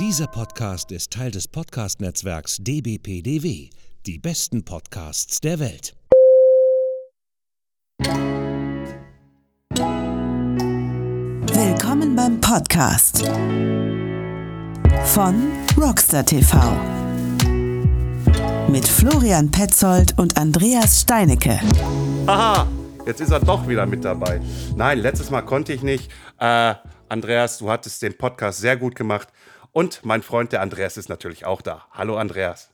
Dieser Podcast ist Teil des Podcast-Netzwerks dbpdw, die besten Podcasts der Welt. Willkommen beim Podcast von Rockstar TV mit Florian Petzold und Andreas Steinecke. Haha, jetzt ist er doch wieder mit dabei. Nein, letztes Mal konnte ich nicht. Äh, Andreas, du hattest den Podcast sehr gut gemacht. Und mein Freund, der Andreas, ist natürlich auch da. Hallo, Andreas.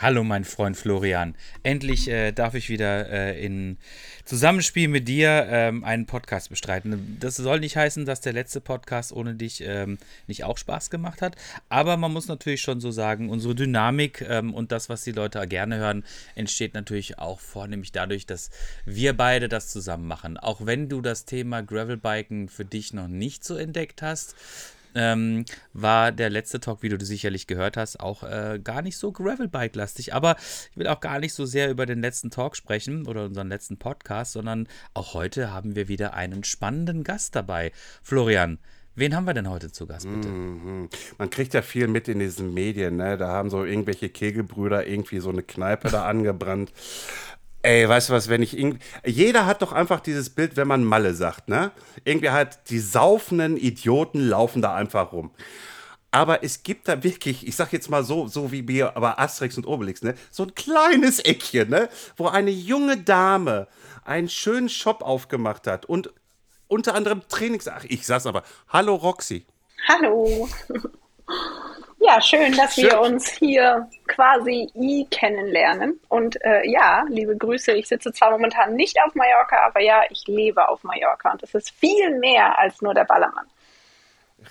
Hallo, mein Freund Florian. Endlich äh, darf ich wieder äh, in Zusammenspiel mit dir ähm, einen Podcast bestreiten. Das soll nicht heißen, dass der letzte Podcast ohne dich ähm, nicht auch Spaß gemacht hat. Aber man muss natürlich schon so sagen, unsere Dynamik ähm, und das, was die Leute gerne hören, entsteht natürlich auch vornehmlich dadurch, dass wir beide das zusammen machen. Auch wenn du das Thema Gravelbiken für dich noch nicht so entdeckt hast, ähm, war der letzte Talk, wie du sicherlich gehört hast, auch äh, gar nicht so Gravelbike-lastig. Aber ich will auch gar nicht so sehr über den letzten Talk sprechen oder unseren letzten Podcast, sondern auch heute haben wir wieder einen spannenden Gast dabei. Florian, Wen haben wir denn heute zu Gast, bitte? Mhm. Man kriegt ja viel mit in diesen Medien, ne? Da haben so irgendwelche Kegelbrüder irgendwie so eine Kneipe da angebrannt. Ey, weißt du was, wenn ich irgendwie. Jeder hat doch einfach dieses Bild, wenn man Malle sagt, ne? Irgendwie halt, die saufenden Idioten laufen da einfach rum. Aber es gibt da wirklich, ich sag jetzt mal so, so wie wir, aber Asterix und Obelix, ne? So ein kleines Eckchen, ne? Wo eine junge Dame einen schönen Shop aufgemacht hat und unter anderem Trainings. Ach, ich sag's aber. Hallo Roxy. Hallo. Ja, schön, dass schön. wir uns hier quasi i kennenlernen. Und äh, ja, liebe Grüße, ich sitze zwar momentan nicht auf Mallorca, aber ja, ich lebe auf Mallorca und es ist viel mehr als nur der Ballermann.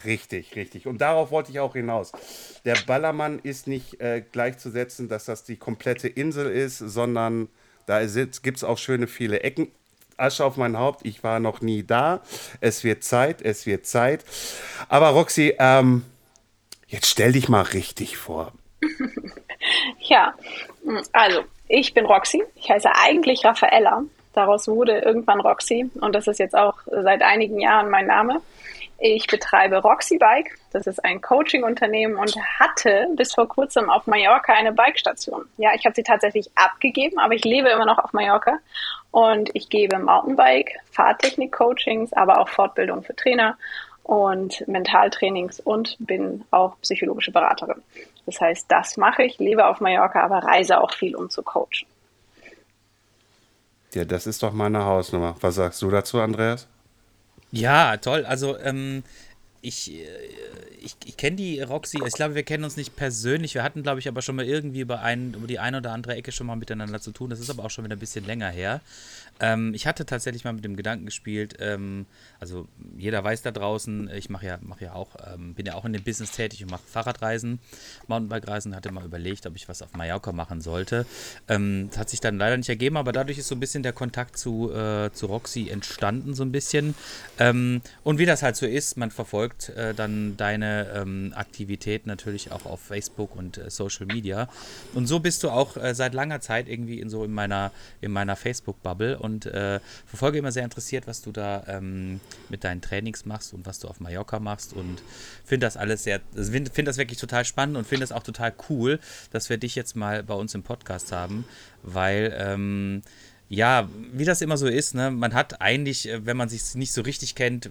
Richtig, richtig. Und darauf wollte ich auch hinaus. Der Ballermann ist nicht äh, gleichzusetzen, dass das die komplette Insel ist, sondern da gibt es auch schöne viele Ecken. Asche auf mein Haupt, ich war noch nie da. Es wird Zeit, es wird Zeit. Aber Roxy, ähm, Jetzt stell dich mal richtig vor. ja, also ich bin Roxy. Ich heiße eigentlich Raffaella. Daraus wurde irgendwann Roxy und das ist jetzt auch seit einigen Jahren mein Name. Ich betreibe Roxy Bike. Das ist ein Coaching-Unternehmen und hatte bis vor kurzem auf Mallorca eine Bikestation. Ja, ich habe sie tatsächlich abgegeben, aber ich lebe immer noch auf Mallorca und ich gebe Mountainbike, Fahrtechnik-Coachings, aber auch Fortbildung für Trainer und Mentaltrainings und bin auch psychologische Beraterin. Das heißt, das mache ich, lebe auf Mallorca, aber reise auch viel, um zu coachen. Ja, das ist doch meine Hausnummer. Was sagst du dazu, Andreas? Ja, toll. Also, ähm, ich, äh, ich, ich kenne die Roxy, ich glaube, wir kennen uns nicht persönlich. Wir hatten, glaube ich, aber schon mal irgendwie über, ein, über die eine oder andere Ecke schon mal miteinander zu tun. Das ist aber auch schon wieder ein bisschen länger her. Ähm, ich hatte tatsächlich mal mit dem Gedanken gespielt, ähm, also jeder weiß da draußen, ich mache ja, mach ja auch, ähm, bin ja auch in dem Business tätig und mache Fahrradreisen, Mountainbike-Reisen, hatte mal überlegt, ob ich was auf Mallorca machen sollte. Ähm, das hat sich dann leider nicht ergeben, aber dadurch ist so ein bisschen der Kontakt zu, äh, zu Roxy entstanden, so ein bisschen. Ähm, und wie das halt so ist, man verfolgt äh, dann deine ähm, Aktivität natürlich auch auf Facebook und äh, Social Media. Und so bist du auch äh, seit langer Zeit irgendwie in so in meiner, in meiner Facebook-Bubble und äh, verfolge immer sehr interessiert, was du da ähm, mit deinen Trainings machst und was du auf Mallorca machst und finde das alles sehr, finde find das wirklich total spannend und finde es auch total cool, dass wir dich jetzt mal bei uns im Podcast haben, weil ähm, ja, wie das immer so ist, ne? man hat eigentlich, äh, wenn man sich nicht so richtig kennt,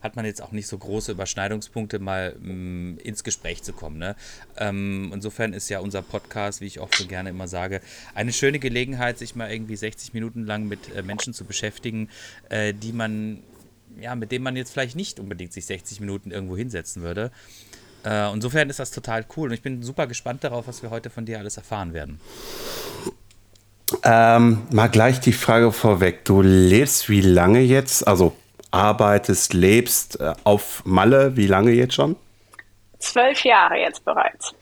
hat man jetzt auch nicht so große Überschneidungspunkte, mal mh, mm, ins Gespräch zu kommen. Ne? Ähm, insofern ist ja unser Podcast, wie ich auch so gerne immer sage, eine schöne Gelegenheit, sich mal irgendwie 60 Minuten lang mit äh, Menschen zu beschäftigen, äh, die man, ja, mit denen man jetzt vielleicht nicht unbedingt sich 60 Minuten irgendwo hinsetzen würde. Äh, insofern ist das total cool und ich bin super gespannt darauf, was wir heute von dir alles erfahren werden. Ähm, mal gleich die Frage vorweg. Du lebst wie lange jetzt? Also arbeitest, lebst äh, auf Malle, wie lange jetzt schon? Zwölf Jahre jetzt bereits.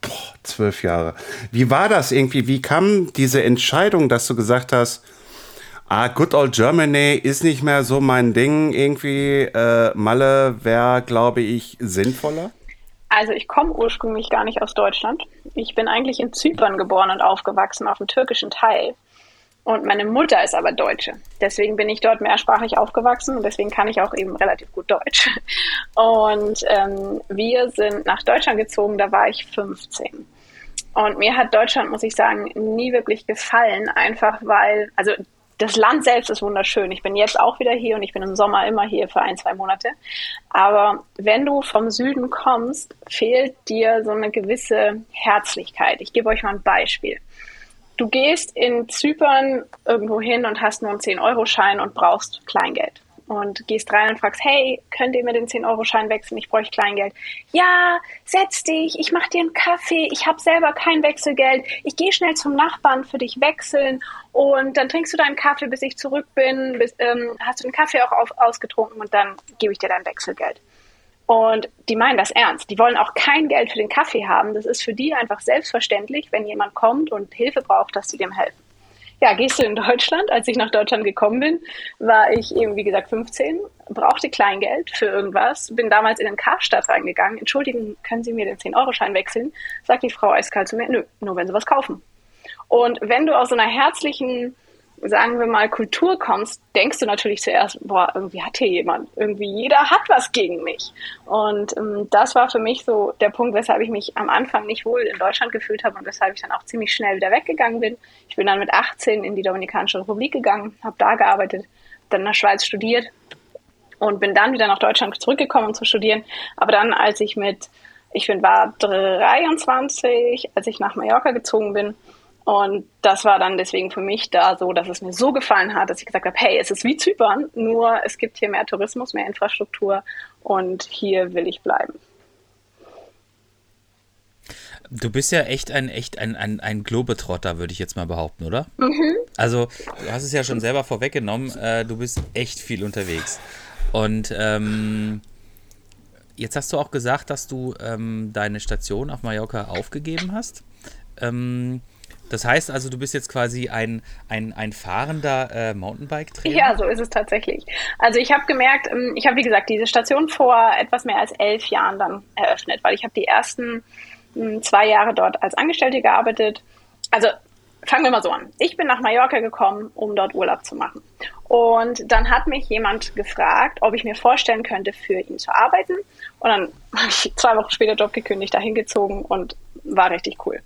Boah, zwölf Jahre. Wie war das irgendwie? Wie kam diese Entscheidung, dass du gesagt hast, ah, Good Old Germany ist nicht mehr so mein Ding irgendwie. Äh, Malle wäre, glaube ich, sinnvoller? Also ich komme ursprünglich gar nicht aus Deutschland. Ich bin eigentlich in Zypern geboren und aufgewachsen, auf dem türkischen Teil. Und meine Mutter ist aber Deutsche. Deswegen bin ich dort mehrsprachig aufgewachsen und deswegen kann ich auch eben relativ gut Deutsch. Und ähm, wir sind nach Deutschland gezogen, da war ich 15. Und mir hat Deutschland, muss ich sagen, nie wirklich gefallen, einfach weil, also das Land selbst ist wunderschön. Ich bin jetzt auch wieder hier und ich bin im Sommer immer hier für ein, zwei Monate. Aber wenn du vom Süden kommst, fehlt dir so eine gewisse Herzlichkeit. Ich gebe euch mal ein Beispiel. Du gehst in Zypern irgendwo hin und hast nur einen 10-Euro-Schein und brauchst Kleingeld und gehst rein und fragst, hey, könnt ihr mir den 10-Euro-Schein wechseln? Ich bräuchte Kleingeld. Ja, setz dich, ich mach dir einen Kaffee, ich habe selber kein Wechselgeld. Ich gehe schnell zum Nachbarn für dich wechseln und dann trinkst du deinen Kaffee, bis ich zurück bin, bis, ähm, hast du den Kaffee auch auf, ausgetrunken und dann gebe ich dir dein Wechselgeld. Und die meinen das ernst. Die wollen auch kein Geld für den Kaffee haben. Das ist für die einfach selbstverständlich, wenn jemand kommt und Hilfe braucht, dass sie dem helfen ja, gehst du in Deutschland? Als ich nach Deutschland gekommen bin, war ich eben, wie gesagt, 15, brauchte Kleingeld für irgendwas, bin damals in den Karstadt reingegangen. Entschuldigen, können Sie mir den 10-Euro-Schein wechseln? Sagt die Frau eiskalt zu mir, nö, nur wenn Sie was kaufen. Und wenn du aus so einer herzlichen sagen wir mal, Kultur kommst, denkst du natürlich zuerst, boah, irgendwie hat hier jemand, irgendwie jeder hat was gegen mich. Und ähm, das war für mich so der Punkt, weshalb ich mich am Anfang nicht wohl in Deutschland gefühlt habe und weshalb ich dann auch ziemlich schnell wieder weggegangen bin. Ich bin dann mit 18 in die Dominikanische Republik gegangen, habe da gearbeitet, dann in der Schweiz studiert und bin dann wieder nach Deutschland zurückgekommen, um zu studieren. Aber dann, als ich mit, ich bin, war 23, als ich nach Mallorca gezogen bin, und das war dann deswegen für mich da so, dass es mir so gefallen hat, dass ich gesagt habe, hey, es ist wie Zypern, nur es gibt hier mehr Tourismus, mehr Infrastruktur und hier will ich bleiben. Du bist ja echt ein echt ein, ein, ein Globetrotter, würde ich jetzt mal behaupten, oder? Mhm. Also, du hast es ja schon selber vorweggenommen, äh, du bist echt viel unterwegs. Und ähm, jetzt hast du auch gesagt, dass du ähm, deine Station auf Mallorca aufgegeben hast. Ähm, das heißt also, du bist jetzt quasi ein, ein, ein fahrender äh, Mountainbike-Trainer? Ja, so ist es tatsächlich. Also ich habe gemerkt, ähm, ich habe wie gesagt diese Station vor etwas mehr als elf Jahren dann eröffnet, weil ich habe die ersten hm, zwei Jahre dort als Angestellte gearbeitet. Also fangen wir mal so an. Ich bin nach Mallorca gekommen, um dort Urlaub zu machen. Und dann hat mich jemand gefragt, ob ich mir vorstellen könnte, für ihn zu arbeiten. Und dann habe ich zwei Wochen später Job gekündigt, dahin gezogen und war richtig cool.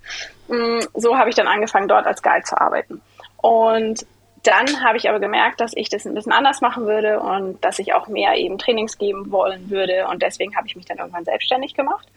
Mm, so habe ich dann angefangen, dort als Guide zu arbeiten. Und dann habe ich aber gemerkt, dass ich das ein bisschen anders machen würde und dass ich auch mehr eben Trainings geben wollen würde. Und deswegen habe ich mich dann irgendwann selbstständig gemacht.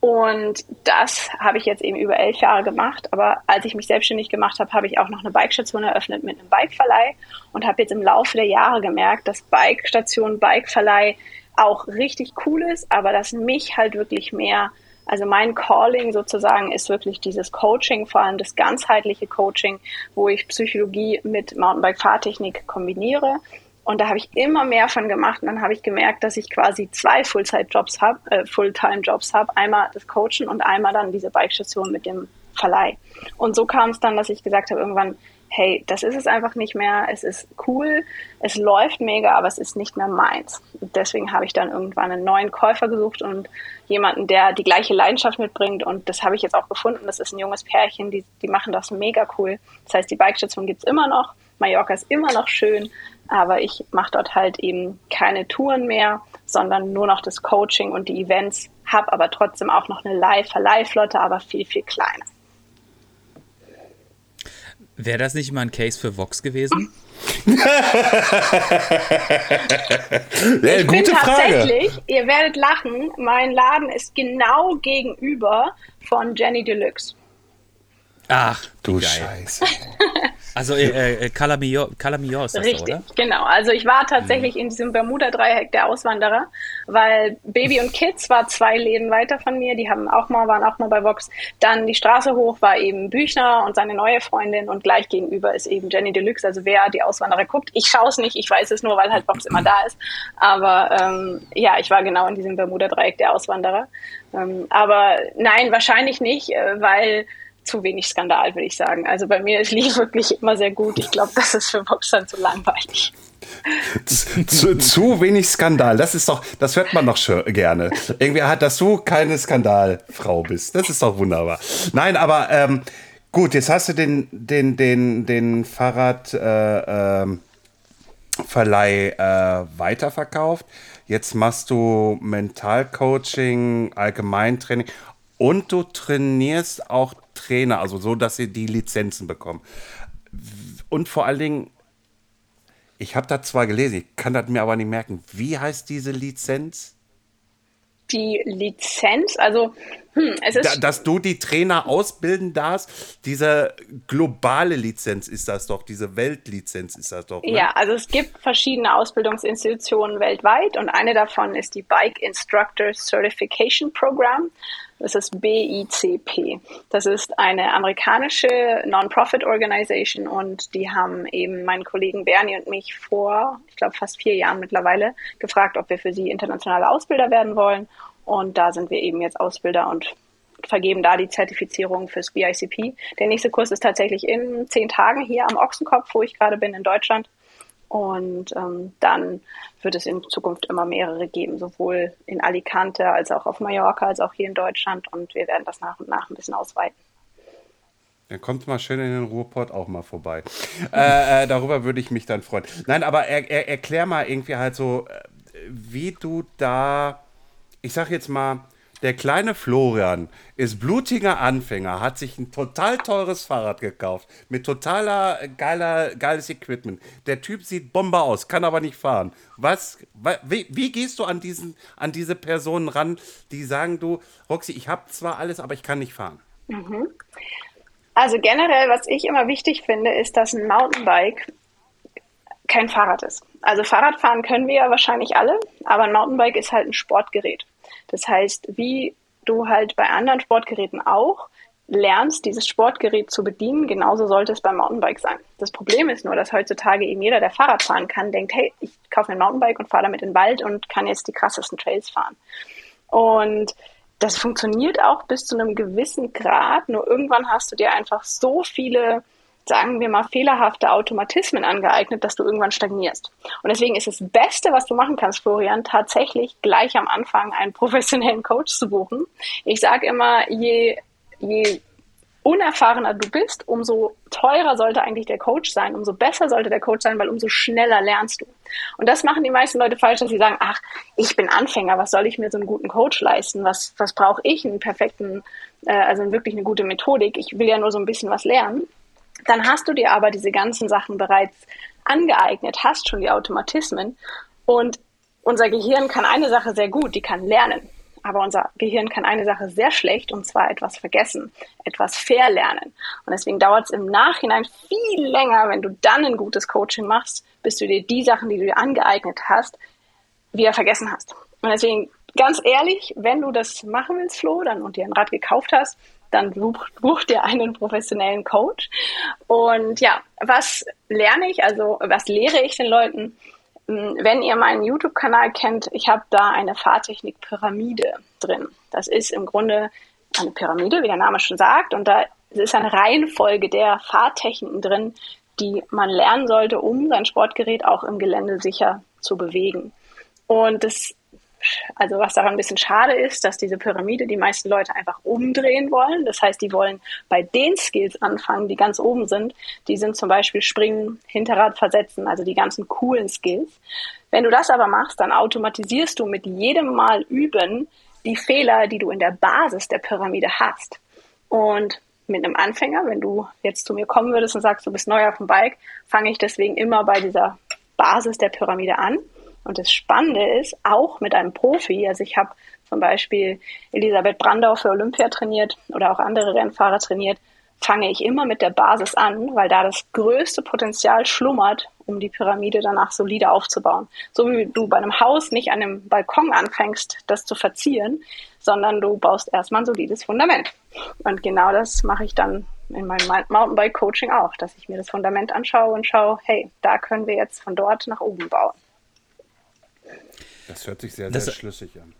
Und das habe ich jetzt eben über elf Jahre gemacht. Aber als ich mich selbstständig gemacht habe, habe ich auch noch eine Bikestation eröffnet mit einem Bikeverleih und habe jetzt im Laufe der Jahre gemerkt, dass Bikestation, Bikeverleih auch richtig cool ist, aber dass mich halt wirklich mehr also mein Calling sozusagen ist wirklich dieses Coaching, vor allem das ganzheitliche Coaching, wo ich Psychologie mit Mountainbike-Fahrtechnik kombiniere. Und da habe ich immer mehr von gemacht und dann habe ich gemerkt, dass ich quasi zwei Fulltime-Jobs habe, äh, Fulltime-Jobs habe. Einmal das Coachen und einmal dann diese Bikestation mit dem Verleih. Und so kam es dann, dass ich gesagt habe, irgendwann, hey, das ist es einfach nicht mehr, es ist cool, es läuft mega, aber es ist nicht mehr meins. Und deswegen habe ich dann irgendwann einen neuen Käufer gesucht und jemanden, der die gleiche Leidenschaft mitbringt und das habe ich jetzt auch gefunden. Das ist ein junges Pärchen, die, die machen das mega cool. Das heißt, die Bikestation gibt es immer noch, Mallorca ist immer noch schön, aber ich mache dort halt eben keine Touren mehr, sondern nur noch das Coaching und die Events, habe aber trotzdem auch noch eine Live-Verleihflotte, aber viel, viel kleiner. Wäre das nicht mal ein Case für Vox gewesen? ich bin tatsächlich, Frage. ihr werdet lachen, mein Laden ist genau gegenüber von Jenny Deluxe. Ach, du Scheiße. Also äh, äh, Calamio, Calamio ist das Richtig, so, oder? genau. Also ich war tatsächlich mhm. in diesem Bermuda-Dreieck der Auswanderer, weil Baby und Kids war zwei Läden weiter von mir, die haben auch mal, waren auch mal bei Vox. Dann die Straße hoch war eben Büchner und seine neue Freundin und gleich gegenüber ist eben Jenny Deluxe. Also wer die Auswanderer guckt, ich schaue es nicht, ich weiß es nur, weil halt Vox immer da ist. Aber ähm, ja, ich war genau in diesem Bermuda-Dreieck der Auswanderer. Ähm, aber nein, wahrscheinlich nicht, äh, weil zu wenig Skandal, würde ich sagen. Also bei mir lief wirklich immer sehr gut. Ich glaube, das ist für dann zu langweilig. zu, zu, wenig Skandal, das ist doch, das hört man doch schon gerne. Irgendwie hat, dass du keine Skandalfrau bist. Das ist doch wunderbar. Nein, aber ähm, Gut, jetzt hast du den, den, den, den Fahrradverleih äh, ähm, äh, weiterverkauft. Jetzt machst du Mentalcoaching, Allgemeintraining und du trainierst auch Trainer, also so, dass sie die Lizenzen bekommen. Und vor allen Dingen, ich habe da zwar gelesen, ich kann das mir aber nicht merken. Wie heißt diese Lizenz? die Lizenz, also hm, es ist. Da, dass du die Trainer ausbilden darfst, diese globale Lizenz ist das doch, diese Weltlizenz ist das doch. Ne? Ja, also es gibt verschiedene Ausbildungsinstitutionen weltweit und eine davon ist die Bike Instructor Certification Program. Das ist BICP. Das ist eine amerikanische Non-Profit-Organisation und die haben eben meinen Kollegen Bernie und mich vor, ich glaube, fast vier Jahren mittlerweile gefragt, ob wir für sie internationale Ausbilder werden wollen. Und da sind wir eben jetzt Ausbilder und vergeben da die Zertifizierung fürs BICP. Der nächste Kurs ist tatsächlich in zehn Tagen hier am Ochsenkopf, wo ich gerade bin in Deutschland. Und ähm, dann wird es in Zukunft immer mehrere geben, sowohl in Alicante als auch auf Mallorca, als auch hier in Deutschland. Und wir werden das nach und nach ein bisschen ausweiten. Dann kommt mal schön in den Ruhrport auch mal vorbei. äh, äh, darüber würde ich mich dann freuen. Nein, aber er, er, erklär mal irgendwie halt so, äh, wie du da, ich sag jetzt mal, der kleine Florian ist blutiger Anfänger, hat sich ein total teures Fahrrad gekauft mit totaler geiler, geiles Equipment. Der Typ sieht Bomber aus, kann aber nicht fahren. Was, wie, wie gehst du an, diesen, an diese Personen ran, die sagen, du, Roxy, ich habe zwar alles, aber ich kann nicht fahren? Mhm. Also generell, was ich immer wichtig finde, ist, dass ein Mountainbike kein Fahrrad ist. Also Fahrradfahren können wir ja wahrscheinlich alle, aber ein Mountainbike ist halt ein Sportgerät. Das heißt, wie du halt bei anderen Sportgeräten auch lernst, dieses Sportgerät zu bedienen, genauso sollte es beim Mountainbike sein. Das Problem ist nur, dass heutzutage eben jeder, der Fahrrad fahren kann, denkt, hey, ich kaufe mir ein Mountainbike und fahre damit in den Wald und kann jetzt die krassesten Trails fahren. Und das funktioniert auch bis zu einem gewissen Grad, nur irgendwann hast du dir einfach so viele sagen wir mal, fehlerhafte Automatismen angeeignet, dass du irgendwann stagnierst. Und deswegen ist das Beste, was du machen kannst, Florian, tatsächlich gleich am Anfang einen professionellen Coach zu buchen. Ich sage immer, je, je unerfahrener du bist, umso teurer sollte eigentlich der Coach sein, umso besser sollte der Coach sein, weil umso schneller lernst du. Und das machen die meisten Leute falsch, dass sie sagen, ach, ich bin Anfänger, was soll ich mir so einen guten Coach leisten? Was, was brauche ich? Einen perfekten, äh, also wirklich eine gute Methodik. Ich will ja nur so ein bisschen was lernen. Dann hast du dir aber diese ganzen Sachen bereits angeeignet, hast schon die Automatismen und unser Gehirn kann eine Sache sehr gut, die kann lernen. Aber unser Gehirn kann eine Sache sehr schlecht, und zwar etwas vergessen, etwas verlernen. Und deswegen dauert es im Nachhinein viel länger, wenn du dann ein gutes Coaching machst, bis du dir die Sachen, die du dir angeeignet hast, wieder vergessen hast. Und deswegen, ganz ehrlich, wenn du das machen willst, Flo, dann und dir ein Rad gekauft hast, dann buch, buch dir einen professionellen Coach. Und ja, was lerne ich, also was lehre ich den Leuten? Hm, wenn ihr meinen YouTube-Kanal kennt, ich habe da eine Fahrtechnik-Pyramide drin. Das ist im Grunde eine Pyramide, wie der Name schon sagt, und da ist eine Reihenfolge der Fahrtechniken drin, die man lernen sollte, um sein Sportgerät auch im Gelände sicher zu bewegen. Und das also was daran ein bisschen schade ist, dass diese Pyramide die meisten Leute einfach umdrehen wollen. Das heißt, die wollen bei den Skills anfangen, die ganz oben sind. Die sind zum Beispiel Springen, Hinterrad versetzen, also die ganzen coolen Skills. Wenn du das aber machst, dann automatisierst du mit jedem Mal üben die Fehler, die du in der Basis der Pyramide hast. Und mit einem Anfänger, wenn du jetzt zu mir kommen würdest und sagst, du bist neu auf dem Bike, fange ich deswegen immer bei dieser Basis der Pyramide an und das Spannende ist, auch mit einem Profi, also ich habe zum Beispiel Elisabeth Brandau für Olympia trainiert oder auch andere Rennfahrer trainiert, fange ich immer mit der Basis an, weil da das größte Potenzial schlummert, um die Pyramide danach solide aufzubauen. So wie du bei einem Haus nicht an einem Balkon anfängst, das zu verzieren, sondern du baust erstmal ein solides Fundament. Und genau das mache ich dann in meinem Mountainbike-Coaching auch, dass ich mir das Fundament anschaue und schaue, hey, da können wir jetzt von dort nach oben bauen. Das hört sich sehr, sehr das, schlüssig an.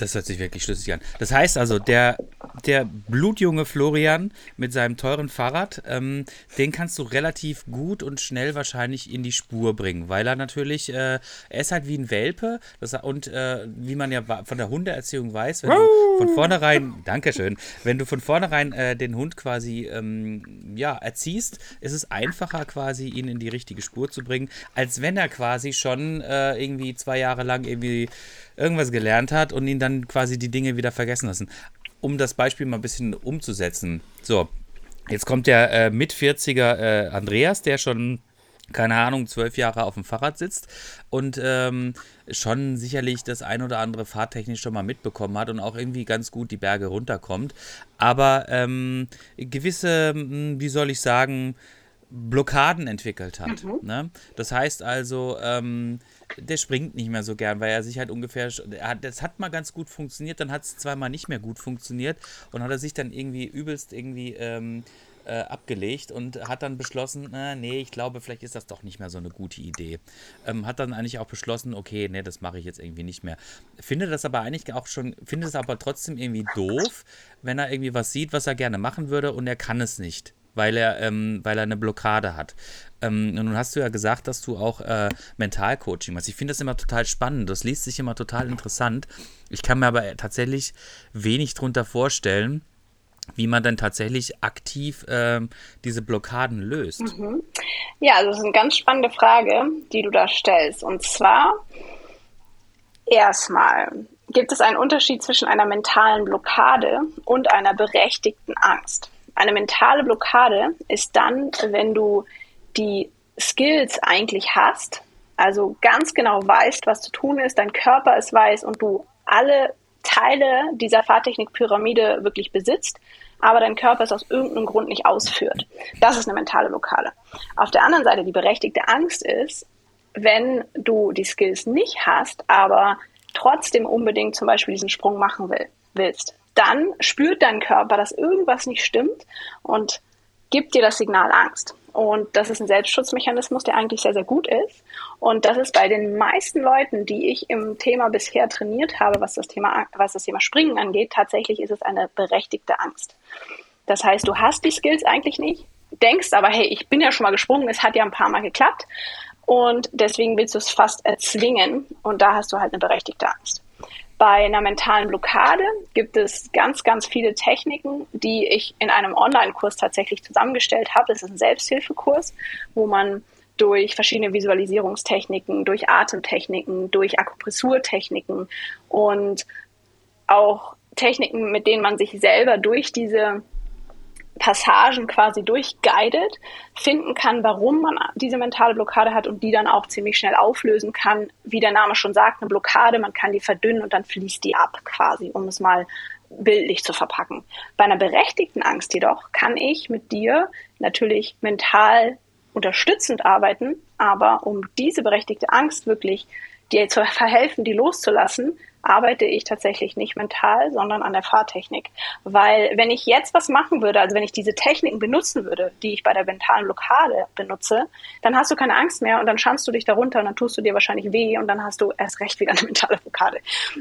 Das hört sich wirklich schlüssig an. Das heißt also, der, der blutjunge Florian mit seinem teuren Fahrrad, ähm, den kannst du relativ gut und schnell wahrscheinlich in die Spur bringen, weil er natürlich, äh, er ist halt wie ein Welpe. Das, und äh, wie man ja von der Hundeerziehung weiß, wenn du von vornherein, Dankeschön, wenn du von vornherein äh, den Hund quasi ähm, ja, erziehst, ist es einfacher quasi ihn in die richtige Spur zu bringen, als wenn er quasi schon äh, irgendwie zwei Jahre lang irgendwie irgendwas gelernt hat und ihn dann quasi die Dinge wieder vergessen lassen um das Beispiel mal ein bisschen umzusetzen. So, jetzt kommt der äh, mit 40er äh, Andreas, der schon keine Ahnung, zwölf Jahre auf dem Fahrrad sitzt und ähm, schon sicherlich das ein oder andere fahrtechnisch schon mal mitbekommen hat und auch irgendwie ganz gut die Berge runterkommt. Aber ähm, gewisse, hm, wie soll ich sagen, Blockaden entwickelt hat. Mhm. Ne? Das heißt also, ähm, der springt nicht mehr so gern, weil er sich halt ungefähr, das hat mal ganz gut funktioniert, dann hat es zweimal nicht mehr gut funktioniert und hat er sich dann irgendwie übelst irgendwie ähm, äh, abgelegt und hat dann beschlossen, äh, nee, ich glaube, vielleicht ist das doch nicht mehr so eine gute Idee. Ähm, hat dann eigentlich auch beschlossen, okay, nee, das mache ich jetzt irgendwie nicht mehr. Finde das aber eigentlich auch schon, finde es aber trotzdem irgendwie doof, wenn er irgendwie was sieht, was er gerne machen würde und er kann es nicht weil er, ähm, weil er eine Blockade hat. Ähm, nun hast du ja gesagt, dass du auch äh, Mentalcoaching machst. Ich finde das immer total spannend. Das liest sich immer total interessant. Ich kann mir aber tatsächlich wenig darunter vorstellen, wie man dann tatsächlich aktiv äh, diese Blockaden löst. Mhm. Ja, also das ist eine ganz spannende Frage, die du da stellst. Und zwar erstmal gibt es einen Unterschied zwischen einer mentalen Blockade und einer berechtigten Angst. Eine mentale Blockade ist dann, wenn du die Skills eigentlich hast, also ganz genau weißt, was zu tun ist, dein Körper es weiß und du alle Teile dieser Fahrtechnik-Pyramide wirklich besitzt, aber dein Körper es aus irgendeinem Grund nicht ausführt. Das ist eine mentale Blockade. Auf der anderen Seite, die berechtigte Angst ist, wenn du die Skills nicht hast, aber trotzdem unbedingt zum Beispiel diesen Sprung machen will, willst dann spürt dein Körper, dass irgendwas nicht stimmt und gibt dir das Signal Angst. Und das ist ein Selbstschutzmechanismus, der eigentlich sehr, sehr gut ist. Und das ist bei den meisten Leuten, die ich im Thema bisher trainiert habe, was das Thema, was das Thema Springen angeht, tatsächlich ist es eine berechtigte Angst. Das heißt, du hast die Skills eigentlich nicht, denkst aber, hey, ich bin ja schon mal gesprungen, es hat ja ein paar Mal geklappt. Und deswegen willst du es fast erzwingen. Und da hast du halt eine berechtigte Angst. Bei einer mentalen Blockade gibt es ganz, ganz viele Techniken, die ich in einem Online-Kurs tatsächlich zusammengestellt habe. Das ist ein Selbsthilfekurs, wo man durch verschiedene Visualisierungstechniken, durch Atemtechniken, durch Akupressurtechniken und auch Techniken, mit denen man sich selber durch diese Passagen quasi durchguidet, finden kann, warum man diese mentale Blockade hat und die dann auch ziemlich schnell auflösen kann. Wie der Name schon sagt, eine Blockade, man kann die verdünnen und dann fließt die ab quasi, um es mal bildlich zu verpacken. Bei einer berechtigten Angst jedoch kann ich mit dir natürlich mental unterstützend arbeiten, aber um diese berechtigte Angst wirklich dir zu verhelfen, die loszulassen, arbeite ich tatsächlich nicht mental, sondern an der Fahrtechnik. Weil wenn ich jetzt was machen würde, also wenn ich diese Techniken benutzen würde, die ich bei der mentalen Blockade benutze, dann hast du keine Angst mehr und dann schanst du dich darunter und dann tust du dir wahrscheinlich weh und dann hast du erst recht wieder eine mentale Blockade.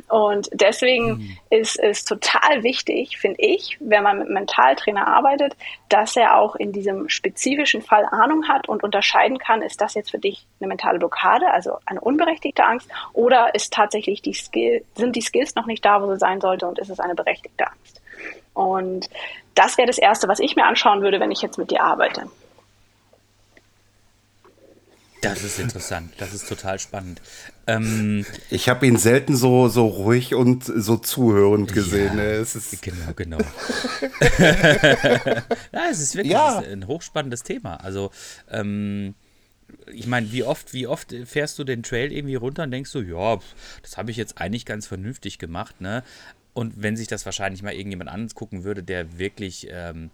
Und deswegen mhm. ist es total wichtig, finde ich, wenn man mit Mentaltrainer arbeitet, dass er auch in diesem spezifischen Fall Ahnung hat und unterscheiden kann, ist das jetzt für dich eine mentale Blockade, also eine unberechtigte Angst, oder ist tatsächlich die Skill sind die Skills noch nicht da, wo sie sein sollte und ist es eine berechtigte Angst. Und das wäre das Erste, was ich mir anschauen würde, wenn ich jetzt mit dir arbeite. Das ist interessant, das ist total spannend. Ähm, ich habe ihn selten so, so ruhig und so zuhörend gesehen. Ja, es ist genau, genau. ja, es ist wirklich ja. ein hochspannendes Thema. Also, ähm, ich meine, wie oft, wie oft fährst du den Trail irgendwie runter und denkst du, ja, das habe ich jetzt eigentlich ganz vernünftig gemacht, ne? Und wenn sich das wahrscheinlich mal irgendjemand angucken würde, der wirklich, ähm,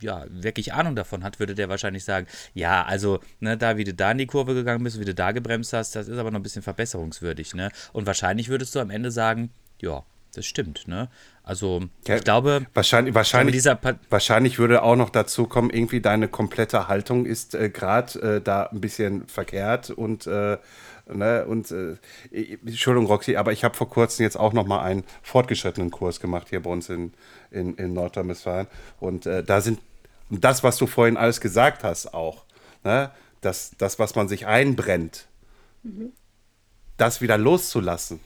ja, wirklich Ahnung davon hat, würde der wahrscheinlich sagen, ja, also, ne, da wie du da in die Kurve gegangen bist, wie du da gebremst hast, das ist aber noch ein bisschen verbesserungswürdig, ne? Und wahrscheinlich würdest du am Ende sagen, ja, das stimmt, ne? Also, ja, ich glaube, wahrscheinlich, wahrscheinlich, wahrscheinlich würde auch noch dazu kommen, irgendwie deine komplette Haltung ist äh, gerade äh, da ein bisschen verkehrt und äh, Ne? Und äh, Entschuldigung, Roxy, aber ich habe vor kurzem jetzt auch noch mal einen fortgeschrittenen Kurs gemacht hier bei uns in, in, in Nordrhein-Westfalen. Und äh, da sind das, was du vorhin alles gesagt hast, auch, ne? das, das, was man sich einbrennt, mhm. das wieder loszulassen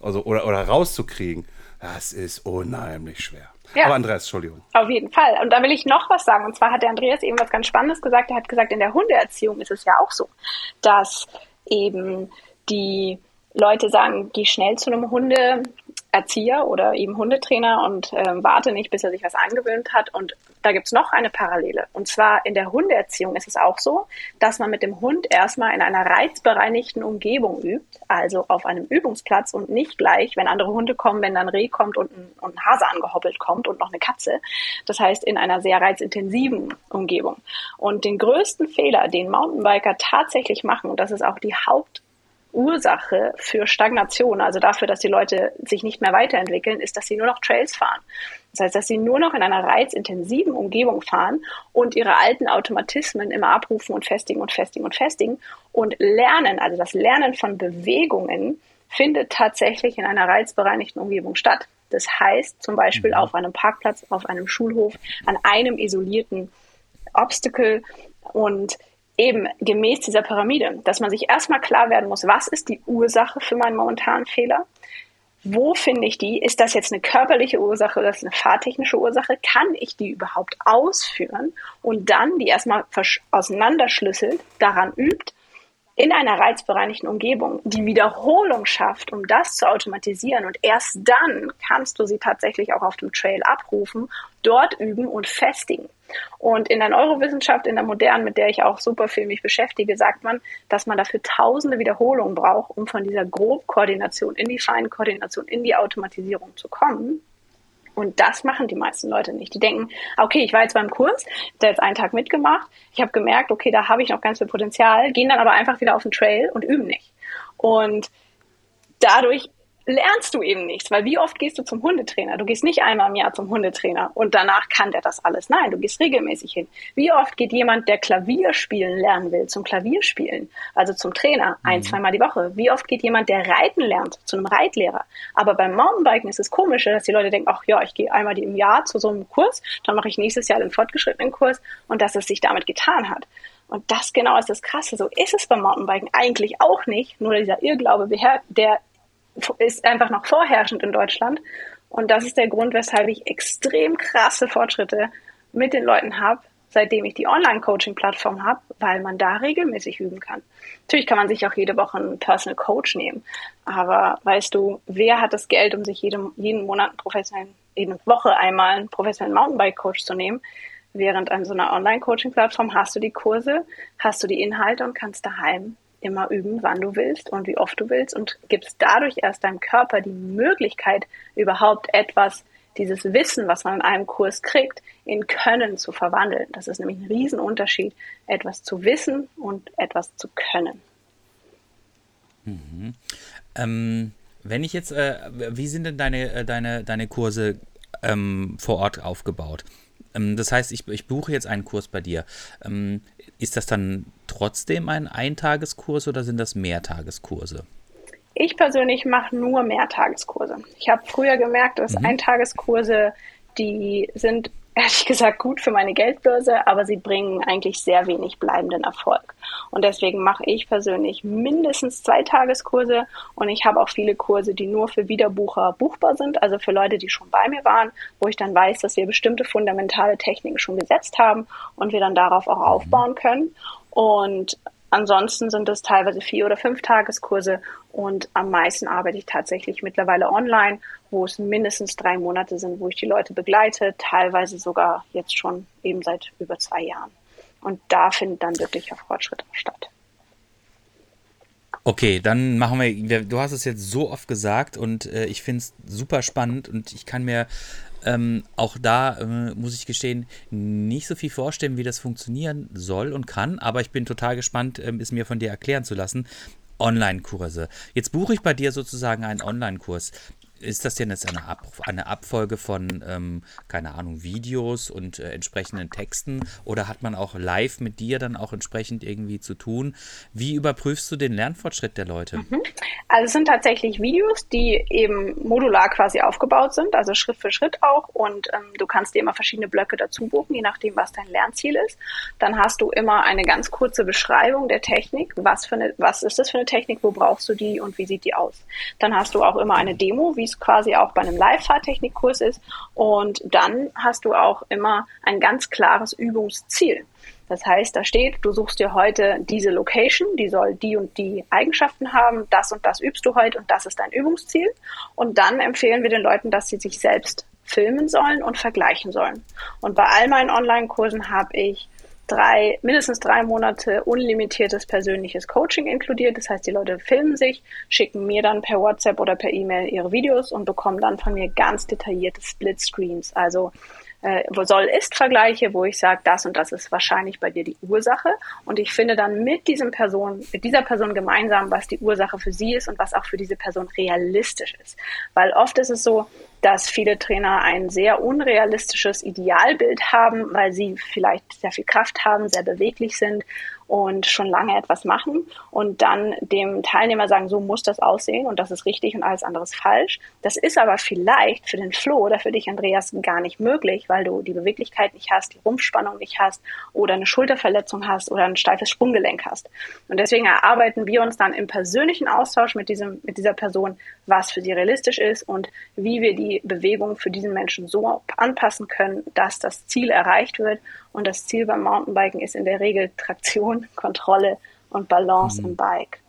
also, oder, oder rauszukriegen, das ist unheimlich schwer. Ja. Aber Andreas, Entschuldigung. Auf jeden Fall. Und da will ich noch was sagen. Und zwar hat der Andreas eben was ganz Spannendes gesagt. Er hat gesagt, in der Hundeerziehung ist es ja auch so, dass eben die Leute sagen, geh schnell zu einem Hundeerzieher oder eben Hundetrainer und äh, warte nicht, bis er sich was angewöhnt hat. Und da gibt es noch eine Parallele. Und zwar in der Hundeerziehung ist es auch so, dass man mit dem Hund erstmal in einer reizbereinigten Umgebung übt, also auf einem Übungsplatz und nicht gleich, wenn andere Hunde kommen, wenn dann Reh kommt und ein, und ein Hase angehoppelt kommt und noch eine Katze. Das heißt, in einer sehr reizintensiven Umgebung. Und den größten Fehler, den Mountainbiker tatsächlich machen, und das ist auch die Haupt Ursache für Stagnation, also dafür, dass die Leute sich nicht mehr weiterentwickeln, ist, dass sie nur noch Trails fahren. Das heißt, dass sie nur noch in einer reizintensiven Umgebung fahren und ihre alten Automatismen immer abrufen und festigen und festigen und festigen und lernen, also das Lernen von Bewegungen findet tatsächlich in einer reizbereinigten Umgebung statt. Das heißt zum Beispiel mhm. auf einem Parkplatz, auf einem Schulhof, an einem isolierten Obstacle und eben gemäß dieser Pyramide, dass man sich erstmal klar werden muss, was ist die Ursache für meinen momentanen Fehler? Wo finde ich die? Ist das jetzt eine körperliche Ursache oder ist das eine fahrtechnische Ursache? Kann ich die überhaupt ausführen? Und dann die erstmal auseinanderschlüsselt, daran übt, in einer reizbereinigten Umgebung die Wiederholung schafft, um das zu automatisieren. Und erst dann kannst du sie tatsächlich auch auf dem Trail abrufen, dort üben und festigen. Und in der Neurowissenschaft, in der modernen, mit der ich auch super viel mich beschäftige, sagt man, dass man dafür tausende Wiederholungen braucht, um von dieser Grobkoordination in die Feinkoordination, in die Automatisierung zu kommen. Und das machen die meisten Leute nicht. Die denken, okay, ich war jetzt beim Kurs, der jetzt einen Tag mitgemacht, ich habe gemerkt, okay, da habe ich noch ganz viel Potenzial, gehen dann aber einfach wieder auf den Trail und üben nicht. Und dadurch lernst du eben nichts, weil wie oft gehst du zum Hundetrainer? Du gehst nicht einmal im Jahr zum Hundetrainer und danach kann der das alles. Nein, du gehst regelmäßig hin. Wie oft geht jemand, der Klavier spielen lernen will, zum Klavierspielen, also zum Trainer, mhm. ein, zweimal die Woche? Wie oft geht jemand, der reiten lernt, zu einem Reitlehrer? Aber beim Mountainbiken ist es komisch, dass die Leute denken, ach ja, ich gehe einmal im Jahr zu so einem Kurs, dann mache ich nächstes Jahr den fortgeschrittenen Kurs und dass es sich damit getan hat. Und das genau ist das Krasse. So ist es beim Mountainbiken eigentlich auch nicht. Nur dieser Irrglaube, der ist einfach noch vorherrschend in Deutschland. Und das ist der Grund, weshalb ich extrem krasse Fortschritte mit den Leuten habe, seitdem ich die Online-Coaching-Plattform habe, weil man da regelmäßig üben kann. Natürlich kann man sich auch jede Woche einen Personal Coach nehmen. Aber weißt du, wer hat das Geld, um sich jedem, jeden Monat einen professionellen, jede Woche einmal einen professionellen Mountainbike-Coach zu nehmen? Während an so einer Online-Coaching-Plattform hast du die Kurse, hast du die Inhalte und kannst daheim immer üben, wann du willst und wie oft du willst und gibst dadurch erst deinem Körper die Möglichkeit, überhaupt etwas, dieses Wissen, was man in einem Kurs kriegt, in Können zu verwandeln. Das ist nämlich ein Riesenunterschied, etwas zu wissen und etwas zu können. Mhm. Ähm, wenn ich jetzt, äh, wie sind denn deine, äh, deine, deine Kurse ähm, vor Ort aufgebaut? Ähm, das heißt, ich, ich, buche jetzt einen Kurs bei dir. Ähm, ist das dann trotzdem ein Eintageskurs oder sind das Mehrtageskurse? Ich persönlich mache nur Mehrtageskurse. Ich habe früher gemerkt, dass mhm. Eintageskurse, die sind ehrlich gesagt gut für meine Geldbörse, aber sie bringen eigentlich sehr wenig bleibenden Erfolg. Und deswegen mache ich persönlich mindestens zwei Tageskurse und ich habe auch viele Kurse, die nur für Wiederbucher buchbar sind, also für Leute, die schon bei mir waren, wo ich dann weiß, dass wir bestimmte fundamentale Techniken schon gesetzt haben und wir dann darauf auch aufbauen können. Und Ansonsten sind es teilweise vier oder fünf Tageskurse und am meisten arbeite ich tatsächlich mittlerweile online, wo es mindestens drei Monate sind, wo ich die Leute begleite, teilweise sogar jetzt schon eben seit über zwei Jahren. Und da findet dann wirklicher Fortschritt statt. Okay, dann machen wir, du hast es jetzt so oft gesagt und äh, ich finde es super spannend und ich kann mir ähm, auch da äh, muss ich gestehen, nicht so viel vorstellen, wie das funktionieren soll und kann, aber ich bin total gespannt, ähm, es mir von dir erklären zu lassen. Online-Kurse. Jetzt buche ich bei dir sozusagen einen Online-Kurs. Ist das denn jetzt eine, Ab eine Abfolge von, ähm, keine Ahnung, Videos und äh, entsprechenden Texten oder hat man auch live mit dir dann auch entsprechend irgendwie zu tun? Wie überprüfst du den Lernfortschritt der Leute? Mhm. Also es sind tatsächlich Videos, die eben modular quasi aufgebaut sind, also Schritt für Schritt auch und ähm, du kannst dir immer verschiedene Blöcke dazu buchen, je nachdem, was dein Lernziel ist. Dann hast du immer eine ganz kurze Beschreibung der Technik, was, für eine, was ist das für eine Technik, wo brauchst du die und wie sieht die aus. Dann hast du auch immer eine Demo, wie es quasi auch bei einem Live-Fahrtechnikkurs ist. Und dann hast du auch immer ein ganz klares Übungsziel. Das heißt, da steht, du suchst dir heute diese Location, die soll die und die Eigenschaften haben, das und das übst du heute und das ist dein Übungsziel. Und dann empfehlen wir den Leuten, dass sie sich selbst filmen sollen und vergleichen sollen. Und bei all meinen Online-Kursen habe ich drei, mindestens drei Monate unlimitiertes persönliches Coaching inkludiert. Das heißt, die Leute filmen sich, schicken mir dann per WhatsApp oder per E-Mail ihre Videos und bekommen dann von mir ganz detaillierte Split-Screens. Also äh, Soll-Ist-Vergleiche, wo ich sage, das und das ist wahrscheinlich bei dir die Ursache. Und ich finde dann mit diesem Person, mit dieser Person gemeinsam, was die Ursache für sie ist und was auch für diese Person realistisch ist. Weil oft ist es so, dass viele Trainer ein sehr unrealistisches Idealbild haben, weil sie vielleicht sehr viel Kraft haben, sehr beweglich sind und schon lange etwas machen und dann dem Teilnehmer sagen, so muss das aussehen und das ist richtig und alles andere ist falsch. Das ist aber vielleicht für den Flo oder für dich, Andreas, gar nicht möglich, weil du die Beweglichkeit nicht hast, die Rumpfspannung nicht hast oder eine Schulterverletzung hast oder ein steifes Sprunggelenk hast. Und deswegen erarbeiten wir uns dann im persönlichen Austausch mit, diesem, mit dieser Person, was für sie realistisch ist und wie wir die Bewegung für diesen Menschen so anpassen können, dass das Ziel erreicht wird und das Ziel beim Mountainbiken ist in der Regel Traktion, Kontrolle und Balance mhm. im Bike.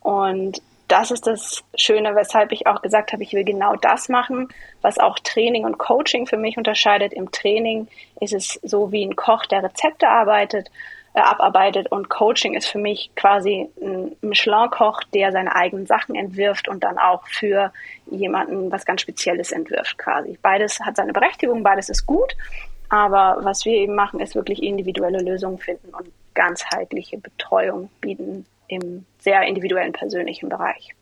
Und das ist das Schöne, weshalb ich auch gesagt habe, ich will genau das machen, was auch Training und Coaching für mich unterscheidet. Im Training ist es so wie ein Koch, der Rezepte arbeitet, äh, abarbeitet und Coaching ist für mich quasi ein Michelin-Koch, der seine eigenen Sachen entwirft und dann auch für jemanden was ganz Spezielles entwirft quasi. Beides hat seine Berechtigung, beides ist gut, aber was wir eben machen, ist wirklich individuelle Lösungen finden und ganzheitliche Betreuung bieten im sehr individuellen persönlichen Bereich.